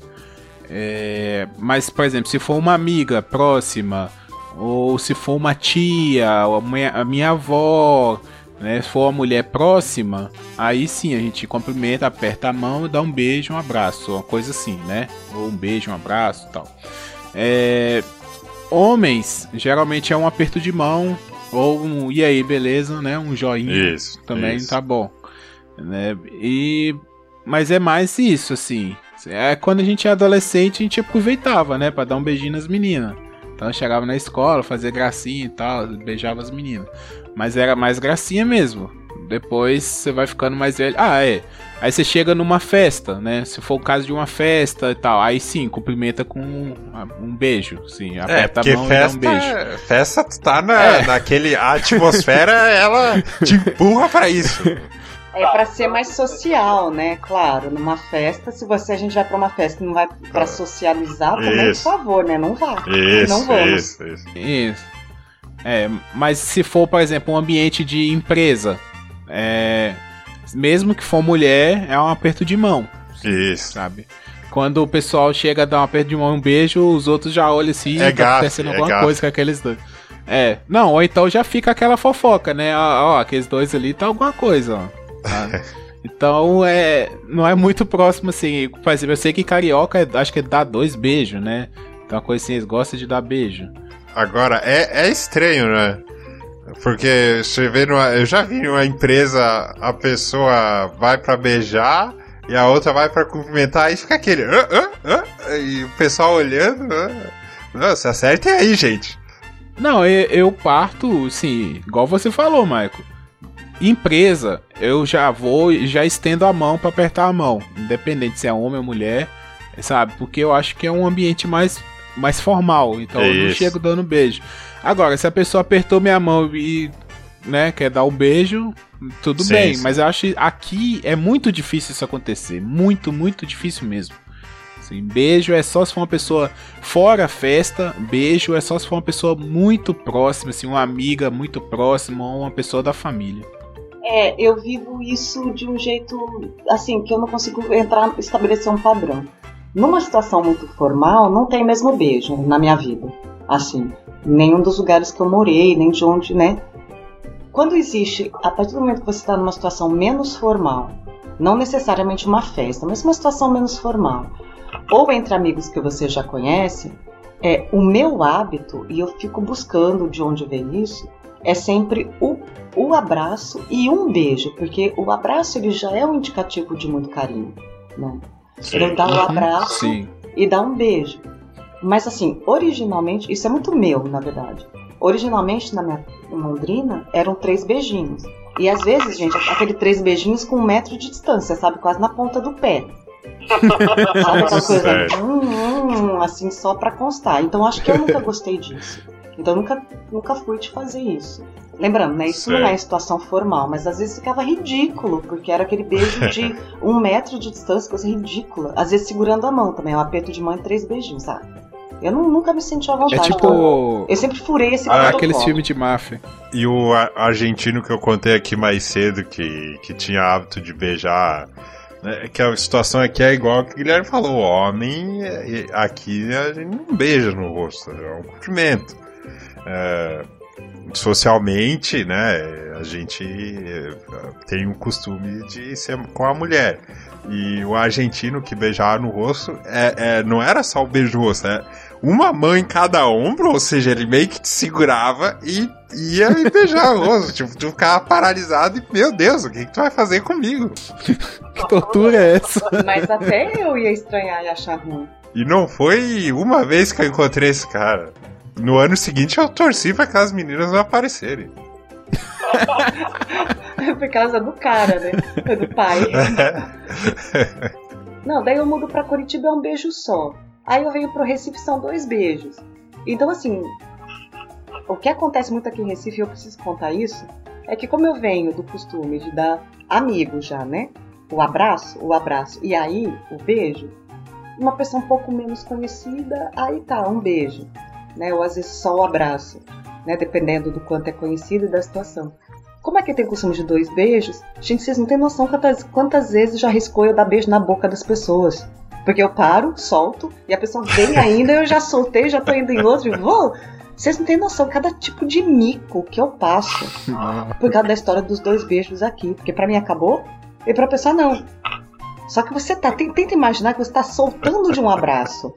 É, mas, por exemplo, se for uma amiga próxima, ou se for uma tia, ou a minha, a minha avó, né? Se for uma mulher próxima, aí sim a gente cumprimenta, aperta a mão e dá um beijo, um abraço, uma coisa assim, né? Ou um beijo, um abraço e tal. É, homens, geralmente é um aperto de mão, ou um e aí, beleza, né? Um joinha Isso. também isso. tá bom. Né? E mas é mais isso assim. É quando a gente é adolescente, a gente aproveitava, né, Pra dar um beijinho nas meninas. Então eu chegava na escola, fazia gracinha e tal, beijava as meninas. Mas era mais gracinha mesmo. Depois você vai ficando mais velho. Ah, é. Aí você chega numa festa, né? Se for o caso de uma festa e tal, aí sim, cumprimenta com um, um beijo, sim, É, aperta porque a mão e dá festa, um beijo. festa tu tá na, É. naquele. A atmosfera, ela te empurra pra isso. <laughs> É pra ser mais social, né? Claro, numa festa, se você a gente vai pra uma festa e não vai pra socializar, também, por Isso. favor, né? Não vá. Isso, não vamos. isso, isso. Isso. É, mas se for, por exemplo, um ambiente de empresa, é, mesmo que for mulher, é um aperto de mão, Isso. sabe? Quando o pessoal chega a dar um aperto de mão e um beijo, os outros já olham assim, É tá gafe, acontecendo é alguma gafe. coisa com aqueles dois. É, não, ou então já fica aquela fofoca, né? Ó, ó, aqueles dois ali tá alguma coisa, ó. Tá? <laughs> Então é. Não é muito próximo assim. Por exemplo, eu sei que carioca é- acho que dá dois beijos, né? Então uma coisa assim, eles gostam de dar beijo. Agora, é, é estranho, né? Porque você vê numa. Eu já vi numa empresa a pessoa vai pra beijar e a outra vai pra cumprimentar e fica aquele. "Hã? Hã? Hã?" E o pessoal olhando. "Hã?" Nossa, acertem aí, gente. Não, eu, eu parto, sim, igual você falou, Maico. Empresa, eu já vou e já estendo a mão pra apertar a mão, independente se é homem ou mulher, sabe? Porque eu acho que é um ambiente mais, mais formal, então eu não chego dando beijo. Agora, se a pessoa apertou minha mão e né, quer dar um beijo, tudo Sim, bem. sim. Mas eu acho que aqui é muito difícil isso acontecer. Muito, muito difícil mesmo. Assim, beijo é só se for uma pessoa fora a festa. Beijo é só se for uma pessoa muito próxima, assim, uma amiga muito próxima ou uma pessoa da família. É, eu vivo isso de um jeito assim que eu não consigo entrar, estabelecer um padrão. Numa situação muito formal, não tem mesmo beijo na minha vida. Assim, nenhum dos lugares que eu morei, nem de onde, né? Quando existe, a partir do momento que você está numa situação menos formal, não necessariamente uma festa, mas uma situação menos formal, ou entre amigos que você já conhece, é o meu hábito e eu fico buscando de onde vem isso é sempre o, o abraço e um beijo, porque o abraço ele já é um indicativo de muito carinho, né? Eu dar um Uhum, abraço Sim. e dar um beijo. Mas assim, originalmente, isso é muito meu, na verdade. Originalmente, na minha Londrina, eram três beijinhos. E às vezes, gente, aquele três beijinhos com um metro de distância, sabe? Quase na ponta do pé. <laughs> Sabe aquela coisa, hum, hum, assim, só pra constar. Então acho que eu nunca gostei disso. Então nunca, nunca fui de fazer isso. Lembrando, né? Isso não é Certo. situação formal, mas às vezes ficava ridículo, porque era aquele beijo de <laughs> um metro de distância, coisa ridícula. Às vezes segurando a mão também, um aperto de mão e três beijinhos, sabe? Eu não- nunca me senti à É vontade. então, tipo eu sempre furei esse Ah, aqueles filmes de máfia. E o argentino que eu contei aqui mais cedo, que, que tinha hábito de beijar. né, que a situação aqui é igual que o Guilherme falou: o homem é- é- aqui a gente não beija no rosto, é um cumprimento. É, socialmente, né, a gente é, tem o costume de ser com a mulher. E o argentino que beijava no rosto é, é- não era só o beijo no rosto, é uma mão em cada ombro, ou seja, ele meio que te segurava e ia me beijar o rosto. <laughs> Tipo, tu ficava paralisado e, meu Deus, o que, que tu vai fazer comigo? <laughs> Que tortura é essa? Mas até eu ia estranhar e achar ruim. E não foi uma vez que eu encontrei esse cara. No ano seguinte eu torci pra aquelas meninas não aparecerem. <laughs> Por causa do cara, né? Do pai. <laughs> Não, daí eu mudo pra Curitiba é um beijo só. Aí eu venho pro Recife são dois beijos. Então assim, o que acontece muito aqui em Recife, eu preciso contar isso, é que como eu venho do costume de dar amigo já, né? O abraço, o abraço e aí o beijo, uma pessoa um pouco menos conhecida, aí tá, um beijo, né? Ou às vezes só o abraço, né? Dependendo do quanto é conhecido e da situação. Como é que tem costume de dois beijos? Gente, vocês não têm noção quantas, quantas vezes já riscou eu dar beijo na boca das pessoas. Porque eu paro, solto, e a pessoa vem ainda, eu já soltei, já tô indo em outro e vou. Vocês não têm noção cada tipo de mico que eu passo por causa da história dos dois beijos aqui. Porque pra mim acabou e pra pessoa não. Só que você tá. Tenta imaginar que você tá soltando de um abraço.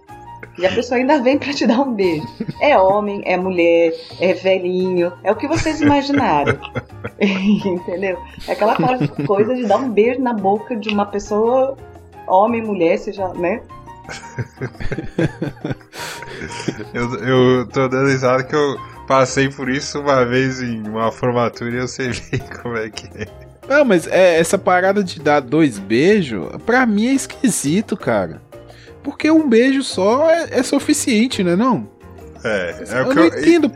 E a pessoa ainda vem pra te dar um beijo. É homem, é mulher, é velhinho, é o que vocês imaginaram. <laughs> Entendeu? É aquela coisa- coisa de dar um beijo na boca de uma pessoa, homem, mulher, seja, né? <laughs> Eu, eu tô dando risada que eu passei por isso uma vez em uma formatura e eu sei bem <laughs> como é que é. Não, mas é, essa parada de dar dois beijos, pra mim é esquisito, cara. Porque um beijo só é, é suficiente, né não? É, é eu o que não eu, entendo.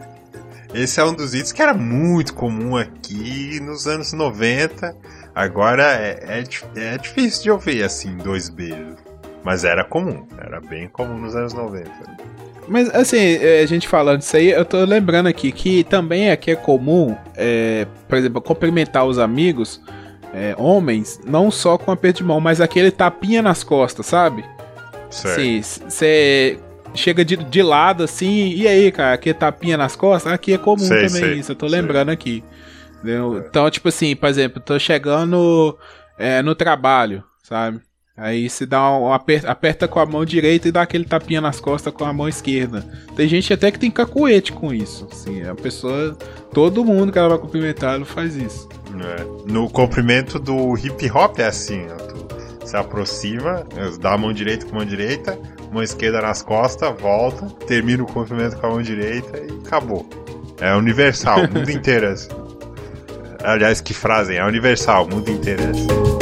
Esse é um dos itens que era muito comum aqui nos anos 90. Agora é, é, é difícil de ouvir assim, dois beijos. Mas era comum, era bem comum nos anos 90. Mas assim, é, a gente falando disso aí, eu tô lembrando aqui que também aqui é comum, é, por exemplo, cumprimentar os amigos, é, homens, não só com aperto de mão, mas aquele tapinha nas costas, sabe? Certo. Sim, você chega de, de lado assim, e aí, cara, aqui tapinha nas costas, aqui é comum Sei, também sei, isso, eu tô sei. lembrando aqui. Entendeu? Então, tipo assim, por exemplo, tô chegando é, no trabalho, sabe? Aí se dá um aperta, aperta com a mão direita e dá aquele tapinha nas costas com a mão esquerda. Tem gente até que tem cacuete com isso. Assim, a pessoa, todo mundo que ela vai cumprimentar, ela faz isso. É. No comprimento do hip hop é assim, tu se aproxima, dá a mão direita com a mão direita, mão esquerda nas costas, volta, termina o comprimento com a mão direita e acabou. É universal, o <laughs> mundo inteiro é assim. Aliás, que frase, é universal, o mundo inteiro é assim.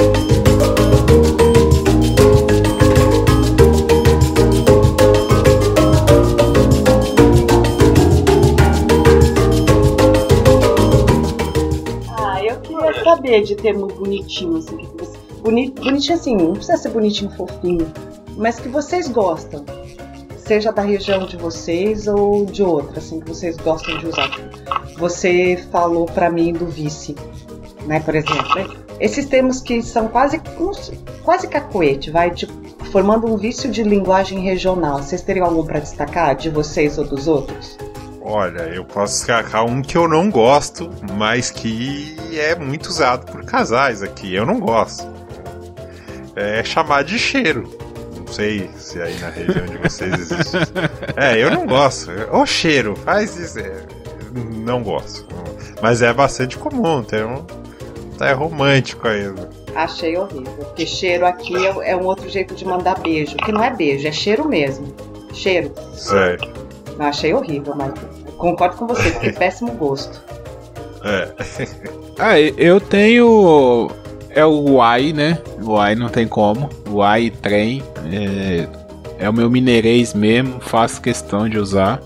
você de termo bonitinho, assim, que você, boni, bonitinho assim, não precisa ser bonitinho fofinho, mas que vocês gostam. Seja da região de vocês ou de outra, assim, que vocês gostam de usar. Você falou pra mim do vice, né, por exemplo. Esses termos que são quase, quase cacoete, vai, tipo, formando um vício de linguagem regional. Vocês teriam algum pra destacar de vocês ou dos outros? Olha, eu posso destacar um que eu não gosto, mas que é muito usado por casais aqui. Eu não gosto. É chamar de cheiro. Não sei se aí na região de vocês existe. É, eu não gosto. Ô cheiro, faz isso. É, Não gosto. Mas é bastante comum, tem um. Tá é romântico ainda. Achei horrível. Porque cheiro aqui é, é um outro jeito de mandar beijo. Que não é beijo, é cheiro mesmo. Cheiro. Sério. Não, achei horrível, mas concordo com você, que péssimo gosto. É. Ah, eu tenho. É o Uai, né? Uai não tem como. Uai trem. É, é o meu mineirês mesmo, faço questão de usar.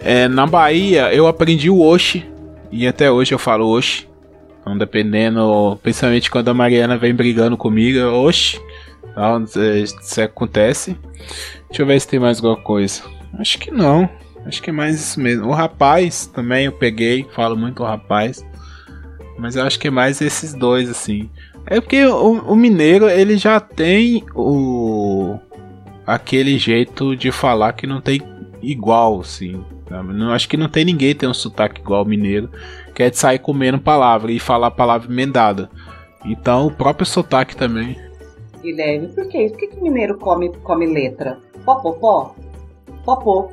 É, na Bahia eu aprendi o Oxi. E até hoje eu falo Oxi. Então, dependendo, principalmente quando a Mariana vem brigando comigo, eu, Oxi. Então, é, isso acontece. Deixa eu ver se tem mais alguma coisa. Acho que não. Acho que é mais isso mesmo. O rapaz também eu peguei, falo muito o rapaz. Mas eu acho que é mais esses dois, assim. É porque o, o mineiro, ele já tem o. aquele jeito de falar que não tem igual, assim. Não, acho que não tem ninguém que tem um sotaque igual ao mineiro, que é de sair comendo palavra e falar palavra emendada. Então o próprio sotaque também. Guilherme, por que isso? Por que, que mineiro come, come letra? Popopó? Popô.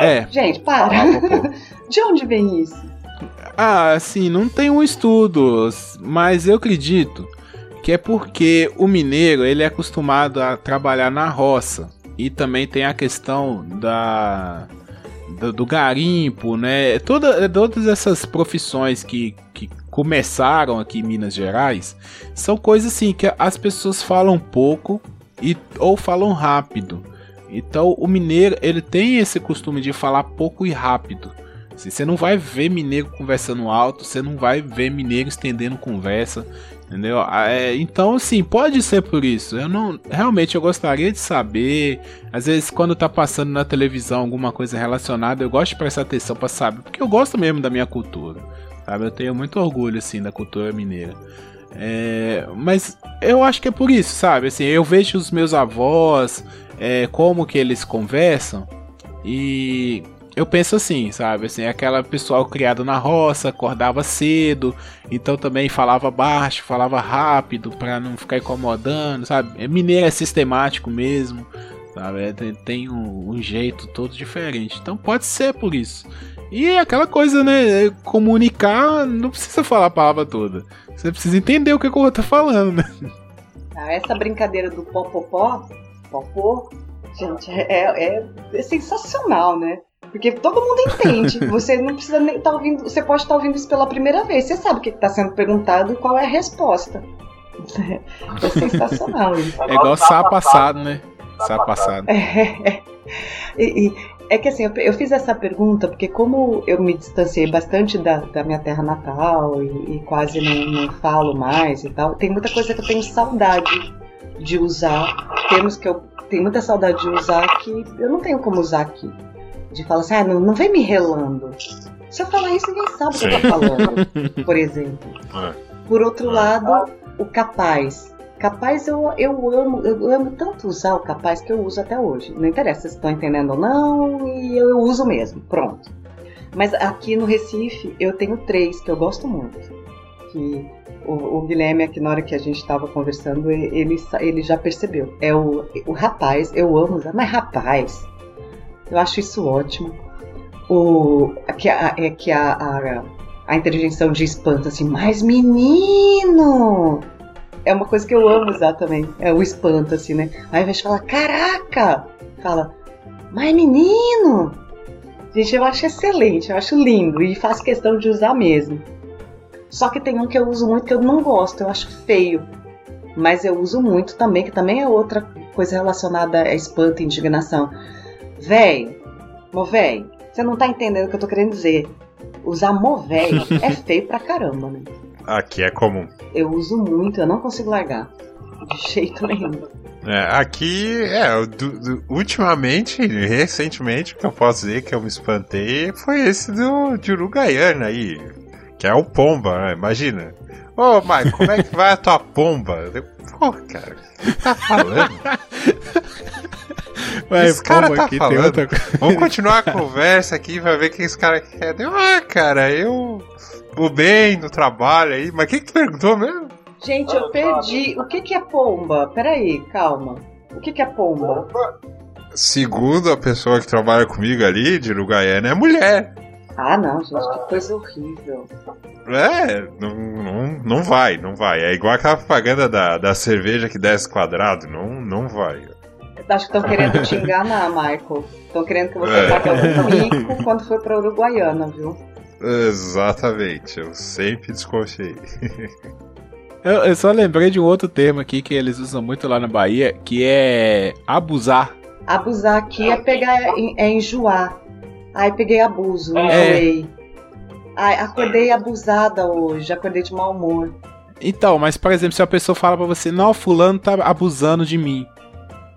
É. Gente, para. <laughs> De onde vem isso? Ah, assim, não tem um estudo, mas eu acredito que é porque o mineiro ele é acostumado a trabalhar na roça e também tem a questão da do, do garimpo, né? Toda, todas essas profissões que, que começaram aqui em Minas Gerais são coisas assim que as pessoas falam pouco e ou falam rápido. Então o mineiro ele tem esse costume de falar pouco e rápido. Assim, você não vai ver mineiro conversando alto, você não vai ver mineiro estendendo conversa, entendeu? Ah, é, então, assim, pode ser por isso. Eu não, realmente eu gostaria de saber. Às vezes, quando tá passando na televisão alguma coisa relacionada, eu gosto de prestar atenção para saber, porque eu gosto mesmo da minha cultura, sabe? Eu tenho muito orgulho assim da cultura mineira. É, mas eu acho que é por isso, sabe? Assim, eu vejo os meus avós, é, como que eles conversam e eu penso assim, sabe? Assim, aquela pessoal criado na roça, acordava cedo, então também falava baixo, falava rápido para não ficar incomodando, sabe? Mineiro é sistemático mesmo, sabe? É, tem, tem um, um, jeito todo diferente. Então pode ser por isso. E é aquela coisa, né? Comunicar não precisa falar a palavra toda. Você precisa entender o que o outro tá falando, né? Ah, essa brincadeira do popopó, popô, gente, é, é, é sensacional, né? Porque todo mundo entende. <laughs> Você não precisa nem estar tá ouvindo. Você pode estar tá ouvindo isso pela primeira vez. Você sabe o que está sendo perguntado e qual é a resposta. <laughs> É sensacional isso. É igual sá passado, né? Sá passado. É, é. E, e, é que assim, eu, eu, fiz essa pergunta porque como eu me distanciei bastante da, da minha terra natal e, e quase não, não, falo mais e tal, tem muita coisa que eu tenho saudade de usar, termos que eu tenho muita saudade de usar que eu não tenho como usar aqui de falar assim, ah, não, não vem me relando. Se eu falar isso, ninguém sabe o que eu tô falando, <laughs> por exemplo. É. Por outro lado, o capaz. Capaz eu, eu amo, eu amo tanto usar o capaz que eu uso até hoje. Não interessa se estão entendendo ou não, e eu, eu uso mesmo, pronto. Mas aqui no Recife eu tenho três que eu gosto muito. Que o, o Guilherme, aqui na hora que a gente estava conversando, ele, ele já percebeu. É o, o rapaz, eu amo usar, mas rapaz, eu acho isso ótimo. O, que a, é que a, a, a interjeição de espanto, assim, mas menino! É uma coisa que eu amo usar também. É o espanto, assim, né? Aí de falar, caraca! Fala, mas menino! Gente, eu acho excelente, eu acho lindo e faço questão de usar mesmo. Só que tem um que eu uso muito que eu não gosto, eu acho feio. Mas eu uso muito também, que também é outra coisa relacionada a espanto e indignação. Véi, movéi, você não tá entendendo o que eu tô querendo dizer. Usar movéi <laughs> é feio pra caramba, né? Aqui é comum. Eu uso muito, eu não consigo largar. De jeito nenhum. É, aqui, é, do- do- ultimamente, recentemente, o que eu posso dizer que eu me espantei foi esse do de Uruguaiana aí, que é o Pomba, né? Imagina. Ô, Mike, como é que vai a tua pomba? Pô, cara, o que tá falando? <laughs> Mas, Esse cara tá aqui falando. outra. <laughs> Vamos continuar a conversa aqui pra ver o que esse cara quer. Ah, cara, eu. O bem no trabalho aí, mas quem que tu perguntou mesmo? Gente, eu perdi. O que, que é pomba? Peraí, calma. O que, que é pomba? Segundo a pessoa que trabalha comigo ali, de Uruguaiana, é mulher. Ah, não, gente, que coisa horrível. É, não, não, não vai, não vai. É igual aquela propaganda da, da cerveja que desce quadrado, não, não vai. Acho que estão querendo te enganar, <laughs> Michael. Estão querendo que você É. pague um mico quando for pra Uruguaiana, viu? Exatamente, eu sempre desconfiei. <laughs> Eu, eu só lembrei de um outro termo aqui que eles usam muito lá na Bahia, que é abusar. Abusar aqui é pegar, é enjoar. Ai, peguei abuso, É. enjoei. Ai, acordei abusada hoje, acordei de mau humor. Então, mas por exemplo, se a pessoa fala pra você, não, fulano tá abusando de mim.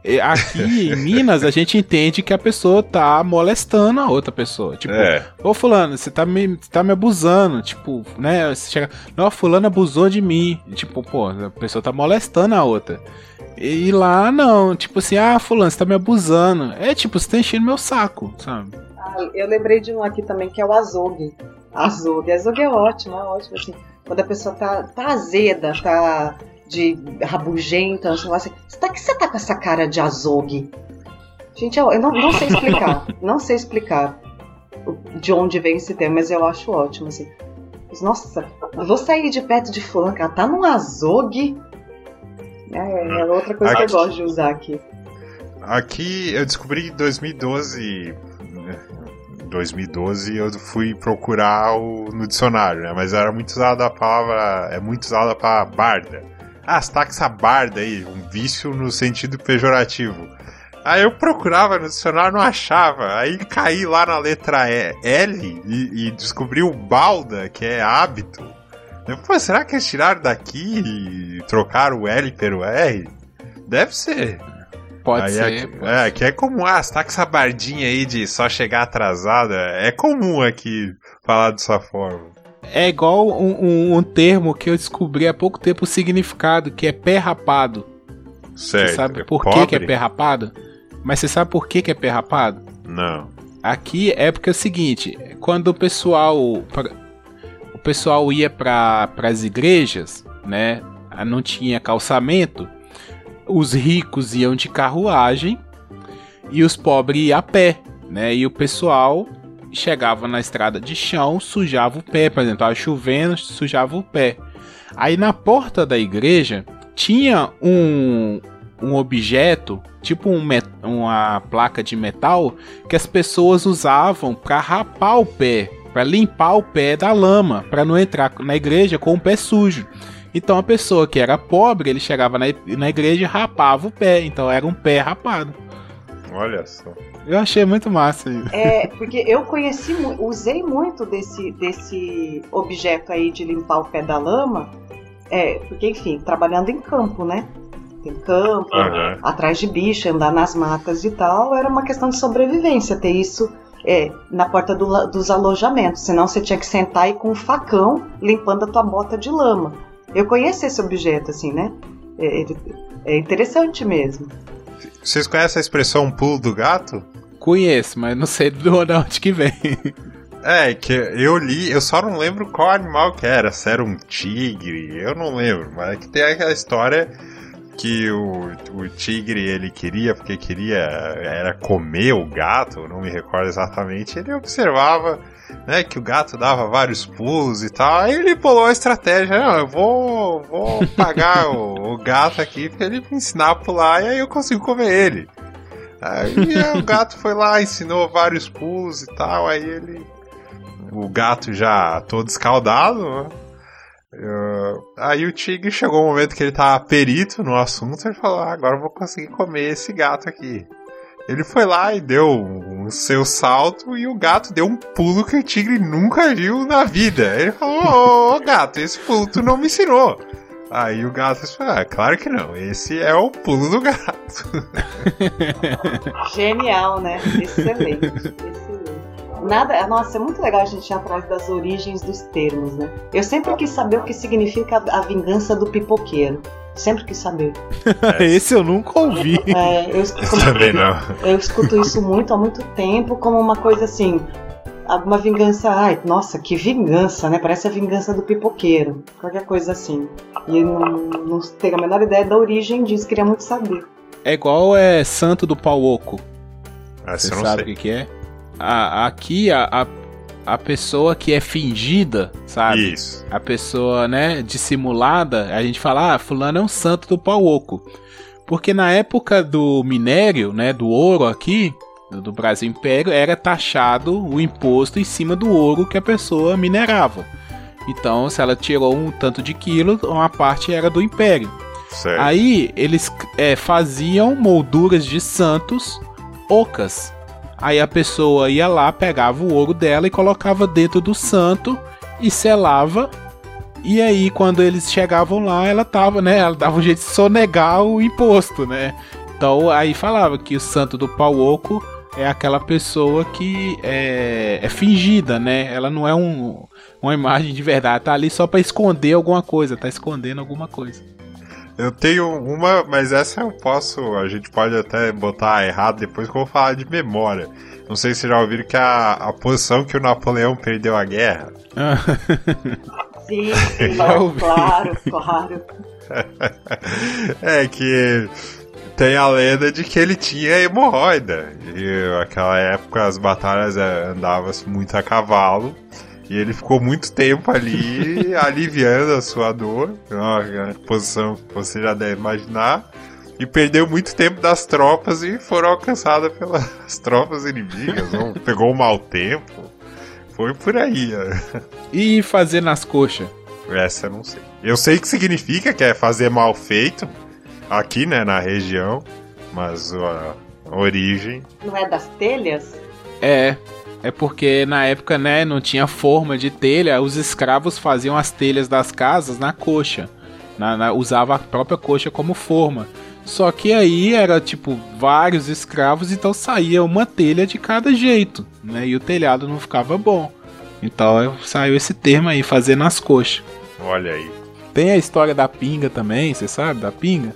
E Aqui em Minas, a gente entende que a pessoa tá molestando a outra pessoa. Tipo, É, ô fulano, você tá me, você tá me abusando. Tipo, né? Você chega, não, fulano abusou de mim. Tipo, pô, a pessoa tá molestando a outra. E lá não, tipo assim, ah, fulano, você tá me abusando. É tipo, você tá enchendo meu saco, sabe? Ai, eu lembrei de um aqui também que é o azogue. Azogue. Azogue é ótimo, é ótimo. Assim, quando a pessoa tá, tá azeda, tá de rabugenta, lá, assim, tá, que você tá com essa cara de azogue? Gente, eu, eu não, não sei explicar. <laughs> não sei explicar de onde vem esse termo, mas eu acho ótimo, assim. Nossa, eu vou sair de perto de fulano, cara, tá num azogue? É, é outra coisa que Aqui- eu gosto de usar aqui. aqui eu descobri em 2012. né, 2012 eu fui procurar o, no dicionário, né? Mas era muito usada a palavra. É muito usada para barda. Ah, você tá aí, um vício no sentido pejorativo. Aí eu procurava no dicionário, não achava. Aí caí lá na letra E- L e, e descobri o balda, que é hábito. Eu, Pô, será que eles tiraram daqui e trocaram o L pelo R? Deve ser. Pode Aí ser. Aqui, pode é, aqui é comum. Ah, você tá com essa bardinha aí de só chegar atrasada. É comum aqui falar dessa forma. É igual um, um- um termo que eu descobri há pouco tempo o significado, que é pé rapado. Certo. Você sabe É por que, pobre? que é pé rapado? Mas você sabe por que, que é pé rapado? Não. Aqui é porque é o seguinte, quando o pessoal o pessoal ia para as igrejas, né? Não tinha calçamento, os ricos iam de carruagem e os pobres iam a pé, né? E o pessoal chegava na estrada de chão, sujava o pé, por exemplo, tava chovendo, sujava o pé. Aí na porta da igreja tinha um, um objeto, tipo um uma placa de metal, que as pessoas usavam para rapar o pé, para limpar o pé da lama, para não entrar na igreja com o pé sujo. Então a pessoa que era pobre, ele chegava na, na igreja e rapava o pé, então era um pé rapado. Olha só. Eu achei muito massa isso. É, porque eu conheci, usei muito desse, desse objeto aí de limpar o pé da lama, é, porque, enfim, trabalhando em campo, né? Tem campo, Aham. atrás de bicho, andar nas matas e tal, era uma questão de sobrevivência ter isso é, na porta do dos alojamentos, senão você tinha que sentar e com um facão limpando a tua bota de lama. Eu conheço esse objeto, assim, né? É, ele- é interessante mesmo. Vocês conhecem a expressão pulo do gato? Conheço, mas não sei <laughs> de onde que vem. É, que eu li, eu só não lembro qual animal que era, se era um tigre, eu não lembro, mas é que tem aquela história que o, o tigre ele queria, porque queria, era comer o gato, não me recordo exatamente, ele observava, né, que o gato dava vários pulos e tal, aí ele pulou a estratégia, não, eu vou, vou pagar o, o gato aqui pra ele me ensinar a pular e aí eu consigo comer ele. Aí o gato foi lá, ensinou vários pulos e tal, aí ele o gato já todo escaldado? Eh, aí o tigre chegou o momento que ele tava perito no assunto e falou: ah, agora eu vou conseguir comer esse gato aqui. Ele foi lá e deu o seu salto e o gato deu um pulo que o tigre nunca viu na vida. Ele falou: Ô, ô gato, esse pulo tu não me ensinou. Aí o gato falou: ah, claro que não, esse é o pulo do gato. <laughs> Genial, né? Excelente, excelente. <laughs> Nada, nossa, é muito legal a gente ir atrás das origens dos termos, né? Eu sempre quis saber o que significa a vingança do pipoqueiro. Sempre quis saber. <laughs> Esse eu nunca ouvi. É, eu, escuto, <laughs> Também não. eu escuto isso muito há muito tempo como uma coisa assim. Alguma vingança, ai, nossa, que vingança, né? Parece a vingança do pipoqueiro. Qualquer coisa assim. E não, não tenho a menor ideia da origem disso, queria muito saber. É igual é Santo do Pau Oco. Essa Você sabe o que, que é? A- aqui a, a, a pessoa que é fingida, sabe? Isso. A pessoa, né, dissimulada, a gente fala, ah, fulano é um santo do pau oco. Porque na época do minério, né, do ouro aqui, do, Brasil Império, era taxado o imposto em cima do ouro que a pessoa minerava. Então, se ela tirou um tanto de quilo, uma parte era do Império. Certo. Aí eles é, faziam molduras de santos ocas. Aí a pessoa ia lá, pegava o ouro dela e colocava dentro do santo e selava. E aí, quando eles chegavam lá, ela tava, né? Ela dava um jeito de sonegar o imposto, né? Então aí falava que o santo do pau oco é aquela pessoa que é, é fingida, né? Ela não é um, uma imagem de verdade, tá ali só pra esconder alguma coisa, tá escondendo alguma coisa. Eu tenho uma, mas essa eu posso. A gente pode até botar errado depois que eu vou falar de memória. Não sei se vocês já ouviram que a, a posição que o Napoleão perdeu a guerra. <laughs> Sim, sim, <laughs> claro, claro. <laughs> é que tem a lenda de que ele tinha hemorroida. E naquela época as batalhas eh, andavam muito a cavalo. E ele ficou muito tempo ali <laughs> aliviando a sua dor. Uma posição que você já deve imaginar. E perdeu muito tempo das tropas e foram alcançadas pelas <laughs> tropas inimigas. ou pegou um mau tempo. Foi por aí. ó. E fazer nas coxas. Essa eu não sei. Eu sei que significa que é fazer mal feito aqui, né, na região, mas a origem. Não é das telhas? É, é porque na época, né, não tinha forma de telha, os escravos faziam as telhas das casas na coxa. Na, na- usava a própria coxa como forma. Só que aí era tipo vários escravos, então saía uma telha de cada jeito, né? E o telhado não ficava bom. Então saiu esse termo aí, fazer nas coxas. Olha aí. Tem a história da pinga também, você sabe, da pinga?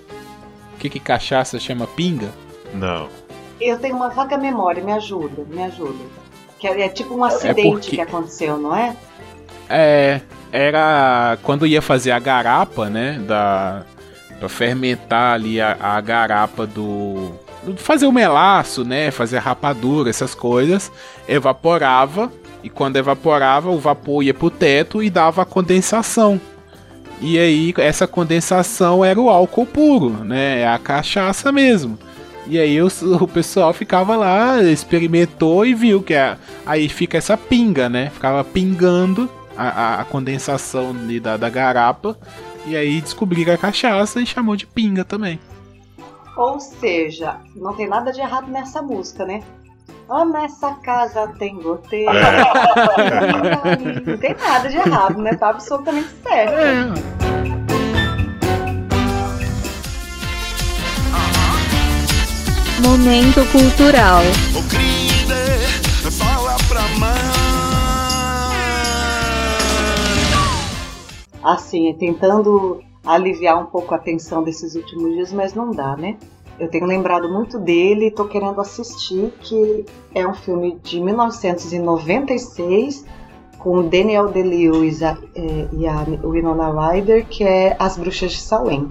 O que, que cachaça chama pinga? Não. Eu tenho uma vaga memória, me ajuda, me ajuda. Que é, é tipo um acidente porque- que aconteceu, não é? É, era quando ia fazer a garapa, né, da para fermentar ali a, a garapa do do- fazer o melaço, né, fazer a rapadura, essas coisas, evaporava e quando evaporava o vapor ia pro teto e dava a condensação. E aí essa condensação era o álcool puro, né, é a cachaça mesmo. E aí os- o, pessoal ficava lá, experimentou e viu que a- aí fica essa pinga, né? Ficava pingando a, a- a condensação ali da, da garapa. E aí descobriram a cachaça e chamou de pinga também. Ou seja, não tem nada de errado nessa música, né? Oh, nessa casa tem goteira. <laughs> não tem nada de errado, né? Tá absolutamente certo. Momento cultural. Ô querida, fala pra mãe. Assim, tentando aliviar um pouco a tensão desses últimos dias, mas não dá, né? Eu tenho lembrado muito dele e tô querendo assistir, que é um filme de 1996 com o Daniel Day-Lewis a- eh, e a Winona Ryder, que é As Bruxas de Salem,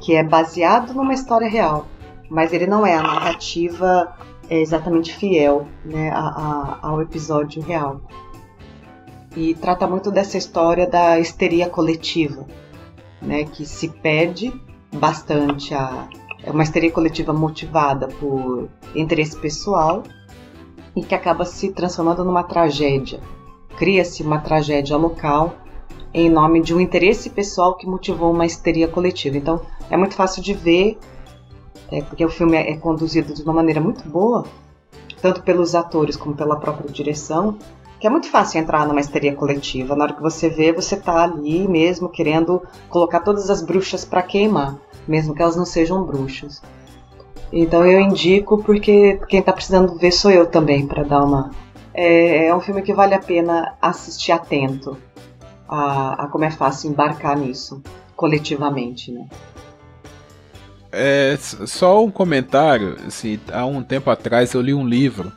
que é baseado numa história real, mas ele não é a narrativa é exatamente fiel né, a- a- ao episódio real e trata muito dessa história da histeria coletiva, né, que se perde bastante a é uma histeria coletiva motivada por interesse pessoal e que acaba se transformando numa tragédia. Cria-se uma tragédia local em nome de um interesse pessoal que motivou uma histeria coletiva. Então, é muito fácil de ver é, porque o filme é, é conduzido de uma maneira muito boa, tanto pelos atores como pela própria direção, que é muito fácil entrar numa histeria coletiva. Na hora que você vê, você tá ali mesmo querendo colocar todas as bruxas para queimar, mesmo que elas não sejam bruxas. Então eu indico porque quem tá precisando ver sou eu também para dar uma. É, é, um filme que vale a pena assistir atento a, a como é fácil embarcar nisso coletivamente, né? É, só um comentário, assim, há um tempo atrás eu li um livro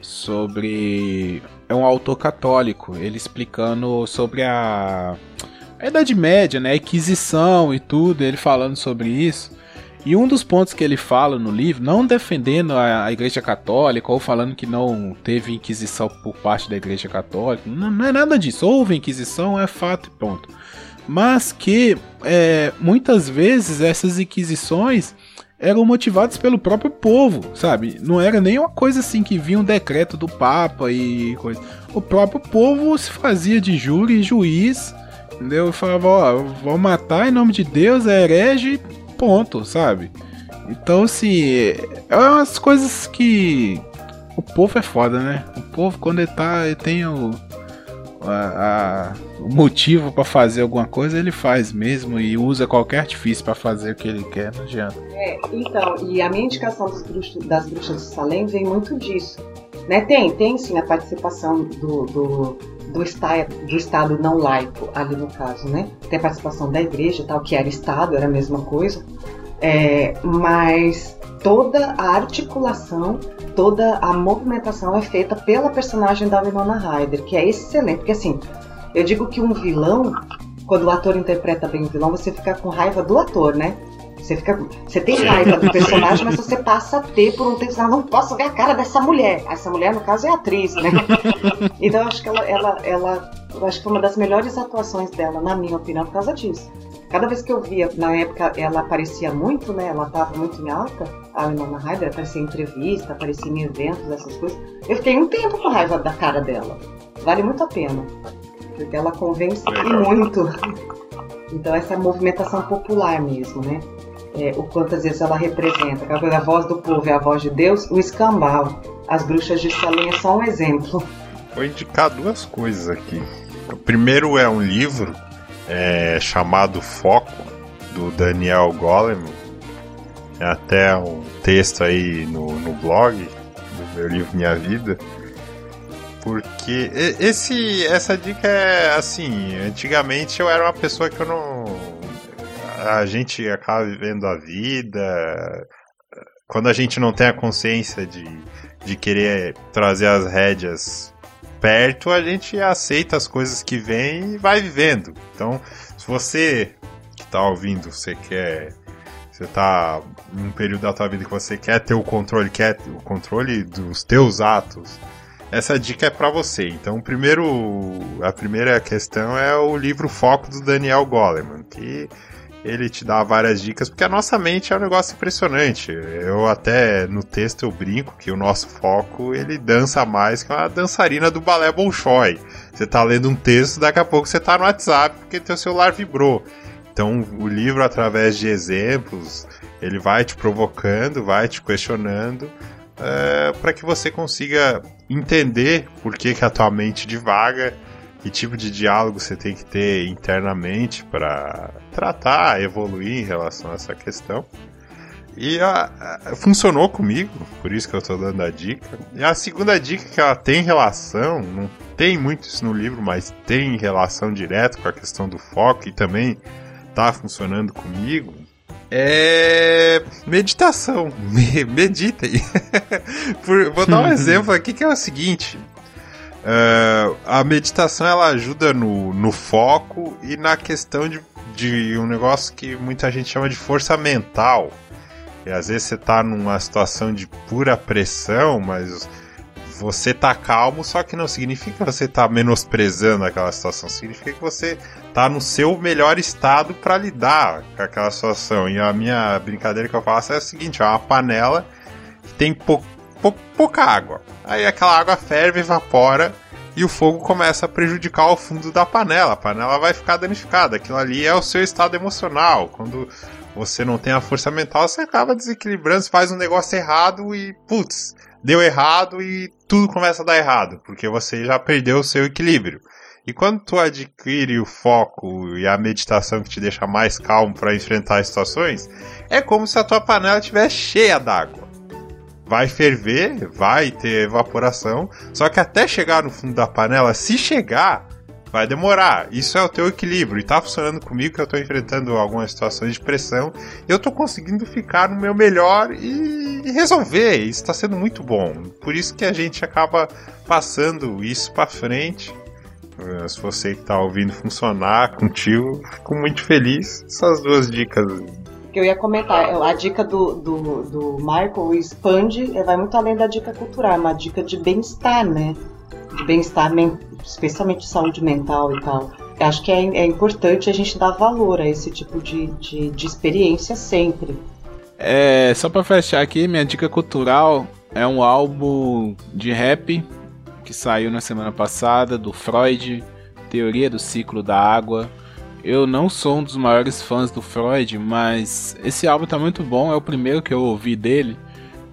sobre é um autor católico, ele explicando sobre a, a Idade Média, né, a Inquisição e tudo, ele falando sobre isso. E um dos pontos que ele fala no livro, não defendendo a, a, Igreja Católica ou falando que não teve Inquisição por parte da Igreja Católica, não, não é nada disso. Houve Inquisição, é fato e ponto. Mas que é, muitas vezes essas Inquisições eram motivados pelo próprio povo, sabe? Não era nenhuma coisa assim que vinha um decreto do Papa e coisa. O próprio povo se fazia de júri e juiz, entendeu? E falava, ó, vou matar em nome de Deus, é herege, ponto, sabe? Então, assim, é umas coisas que. O povo é foda, né? O povo, quando ele tá. Ele tem o a, a, o motivo para fazer alguma coisa, ele faz mesmo e usa qualquer artifício para fazer o que ele quer, não adianta. É, então, e a minha indicação bruxos, das bruxas de Salem vem muito disso. Né? Tem, tem sim a participação do, do, do, estado, do Estado não laico, ali no caso, né? Tem a participação da igreja tal, que era Estado, era a mesma coisa. É, mas toda a articulação, toda a movimentação é feita pela personagem da Winona Ryder, que é excelente, porque assim, eu digo que um vilão, quando o ator interpreta bem o vilão, você fica com raiva do ator, né? Você, fica, você tem raiva do personagem, mas você passa a ter por um tempo, ah, não posso ver a cara dessa mulher. Essa mulher, no caso, é atriz, né? <laughs> Então eu acho que ela, ela, ela eu acho que foi uma das melhores atuações dela, na minha opinião, por causa disso. Cada vez que eu via, na época ela aparecia muito, né? Ela estava muito em alta, a Winona Ryder aparecia em entrevista, aparecia em eventos, essas coisas. Eu fiquei um tempo com raiva da cara dela. Vale muito a pena. Porque ela convence muito. Então essa movimentação popular mesmo, né? É, o quantas vezes ela representa. A voz do povo é a voz de Deus, o escambau. As bruxas de Salem é só um exemplo. Vou indicar duas coisas aqui. O primeiro é um livro é, chamado Foco, do Daniel Goleman. É até um texto aí no, no blog do meu livro Minha Vida. Porque esse, essa dica é assim, antigamente eu era uma pessoa que eu não. A gente acaba vivendo a vida. Quando a gente não tem a consciência de, de querer trazer as rédeas perto, a gente aceita as coisas que vêm e vai vivendo. Então, se você que está ouvindo, você quer. Você está num período da tua vida que você quer ter o controle, quer o controle dos teus atos. Essa dica é para você. Então, primeiro, a primeira questão é o livro Foco do Daniel Goleman, que ele te dá várias dicas, porque a nossa mente é um negócio impressionante. Eu até no texto eu brinco que o nosso foco ele dança mais que uma dançarina do balé Bolshoi. Você tá lendo um texto, daqui a pouco você tá no WhatsApp porque teu celular vibrou. Então o livro através de exemplos ele vai te provocando, vai te questionando é, para que você consiga entender por que, que a tua mente divaga que tipo de diálogo você tem que ter internamente para tratar, evoluir em relação a essa questão. E funcionou comigo, por isso que eu estou dando a dica. E a segunda dica que ela tem relação, não tem muito isso no livro, mas tem relação direta com a questão do foco e também está funcionando comigo, é meditação. <laughs> Meditem. <laughs> Vou dar um <laughs> exemplo aqui que é o seguinte: Uh, a meditação ela ajuda no, no foco e na questão de, de um negócio que muita gente chama de força mental. E às vezes você está numa situação de pura pressão, mas você tá calmo, só que não significa que você tá menosprezando aquela situação, significa que você tá no seu melhor estado para lidar com aquela situação. E a minha brincadeira que eu faço é a seguinte: é uma panela que tem pouco pouca água. Aí aquela água ferve, evapora e o fogo começa a prejudicar o fundo da panela. A panela vai ficar danificada. Aquilo ali é o seu estado emocional. Quando você não tem a força mental, você acaba desequilibrando, você faz um negócio errado e, putz, deu errado e tudo começa a dar errado, porque você já perdeu o seu equilíbrio. E quando tu adquire o foco e a meditação que te deixa mais calmo para enfrentar as situações, é como se a tua panela estivesse cheia d'água. Vai ferver, vai ter evaporação, só que até chegar no fundo da panela, se chegar, vai demorar. Isso é o teu equilíbrio. E tá funcionando comigo que eu tô enfrentando algumas situações de pressão. Eu tô conseguindo ficar no meu melhor e resolver. Isso tá sendo muito bom. Por isso que a gente acaba passando isso para frente eh, se você tá ouvindo funcionar contigo, fico muito feliz. Essas duas dicas. Que eu ia comentar, a dica do, do, do Michael expande, vai muito além da dica cultural, é uma dica de bem-estar, né? De bem-estar, especialmente saúde mental e tal. Acho que é, é, importante a gente dar valor a esse tipo de, de, de experiência sempre. É, só para fechar aqui, minha dica cultural é um álbum de rap que saiu na semana passada, do Freud, Teoria do Ciclo da Água. Eu não sou um dos maiores fãs do Freud, mas esse álbum tá muito bom, é o primeiro que eu ouvi dele.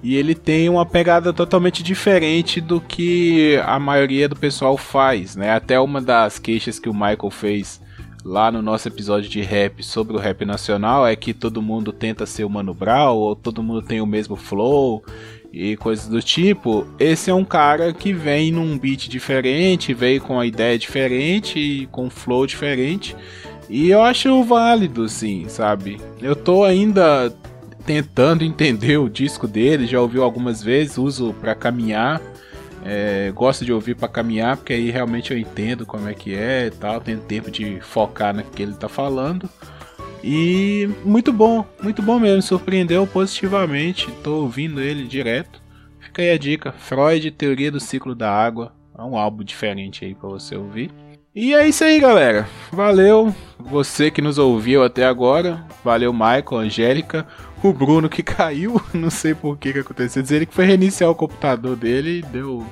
E ele tem uma pegada totalmente diferente do que a maioria do pessoal faz, né? Até uma das queixas que o Michael fez lá no nosso episódio de rap sobre o rap nacional é que todo mundo tenta ser o Mano Brown ou todo mundo tem o mesmo flow e coisas do tipo, esse é um cara que vem num beat diferente, veio com a ideia diferente e com flow diferente. E eu acho válido, sim, sabe? Eu tô ainda tentando entender o disco dele, já ouvi algumas vezes, uso para caminhar. É, gosto de ouvir para caminhar, porque aí realmente eu entendo como é que é e tal, tenho tempo de focar no que ele tá falando. E muito bom, muito bom mesmo, surpreendeu positivamente. Tô ouvindo ele direto. Fica aí a dica: Freud, Teoria do Ciclo da Água. É um álbum diferente aí para você ouvir. E é isso aí, galera. Valeu você que nos ouviu até agora. Valeu, Michael, Angélica. O Bruno que <laughs> caiu, não sei por que, que aconteceu. Dizer ele que foi reiniciar o computador dele e deu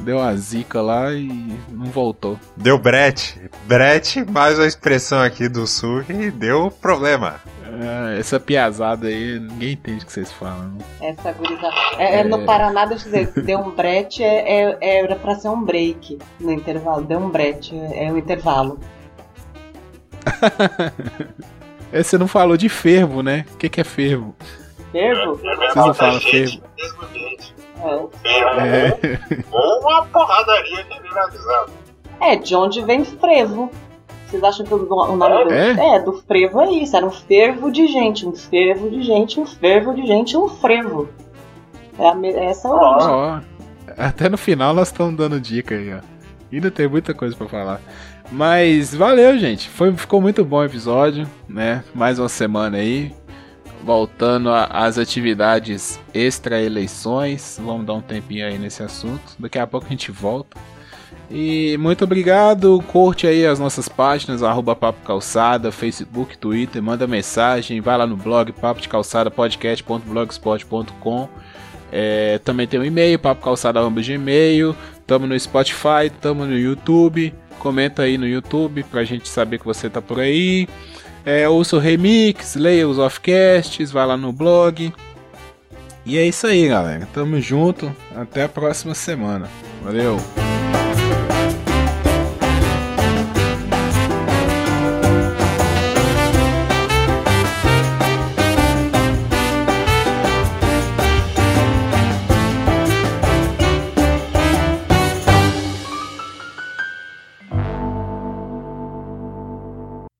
deu uma zica lá e não voltou. Deu brete. Brete, mais uma expressão aqui do sul e deu problema. É, essa piazada aí, ninguém entende o que vocês falam. Essa gurizada. É, é, no Paraná, deixa eu dizer, deu um brete é, é, era pra ser um break no intervalo. Deu um brete, é, é um intervalo. <laughs> é, você não falou de fervo, né? O que, que é fervo? Fervo? Vocês não falam fervo. É. Ou uma porradaria generalizada. É, de onde vem frevo. Vocês acham que o, nome do. É? é, do frevo é isso. Era um fervo de gente. Um fervo de gente, um fervo de gente, um frevo. É, a, é essa a origem. Oh, até no final nós estamos dando dica aí, ó. Ainda tem muita coisa para falar. Mas valeu, gente. Foi, ficou muito bom o episódio, né? Mais uma semana aí voltando às atividades extra-eleições. Vamos dar um tempinho aí nesse assunto. Daqui a pouco a gente volta. E muito obrigado. Curte aí as nossas páginas, arroba Papo Calçada, Facebook, Twitter, manda mensagem, vai lá no blog papo de calçada podcast.blogspot.com. É, também tem um e-mail, papocalçada.gmail. Tamo no Spotify, tamo no YouTube. Comenta aí no YouTube pra gente saber que você tá por aí. É, ouça o remix, leia os offcasts, vai lá no blog. E é isso aí, galera. Tamo junto. Até a próxima semana. Valeu!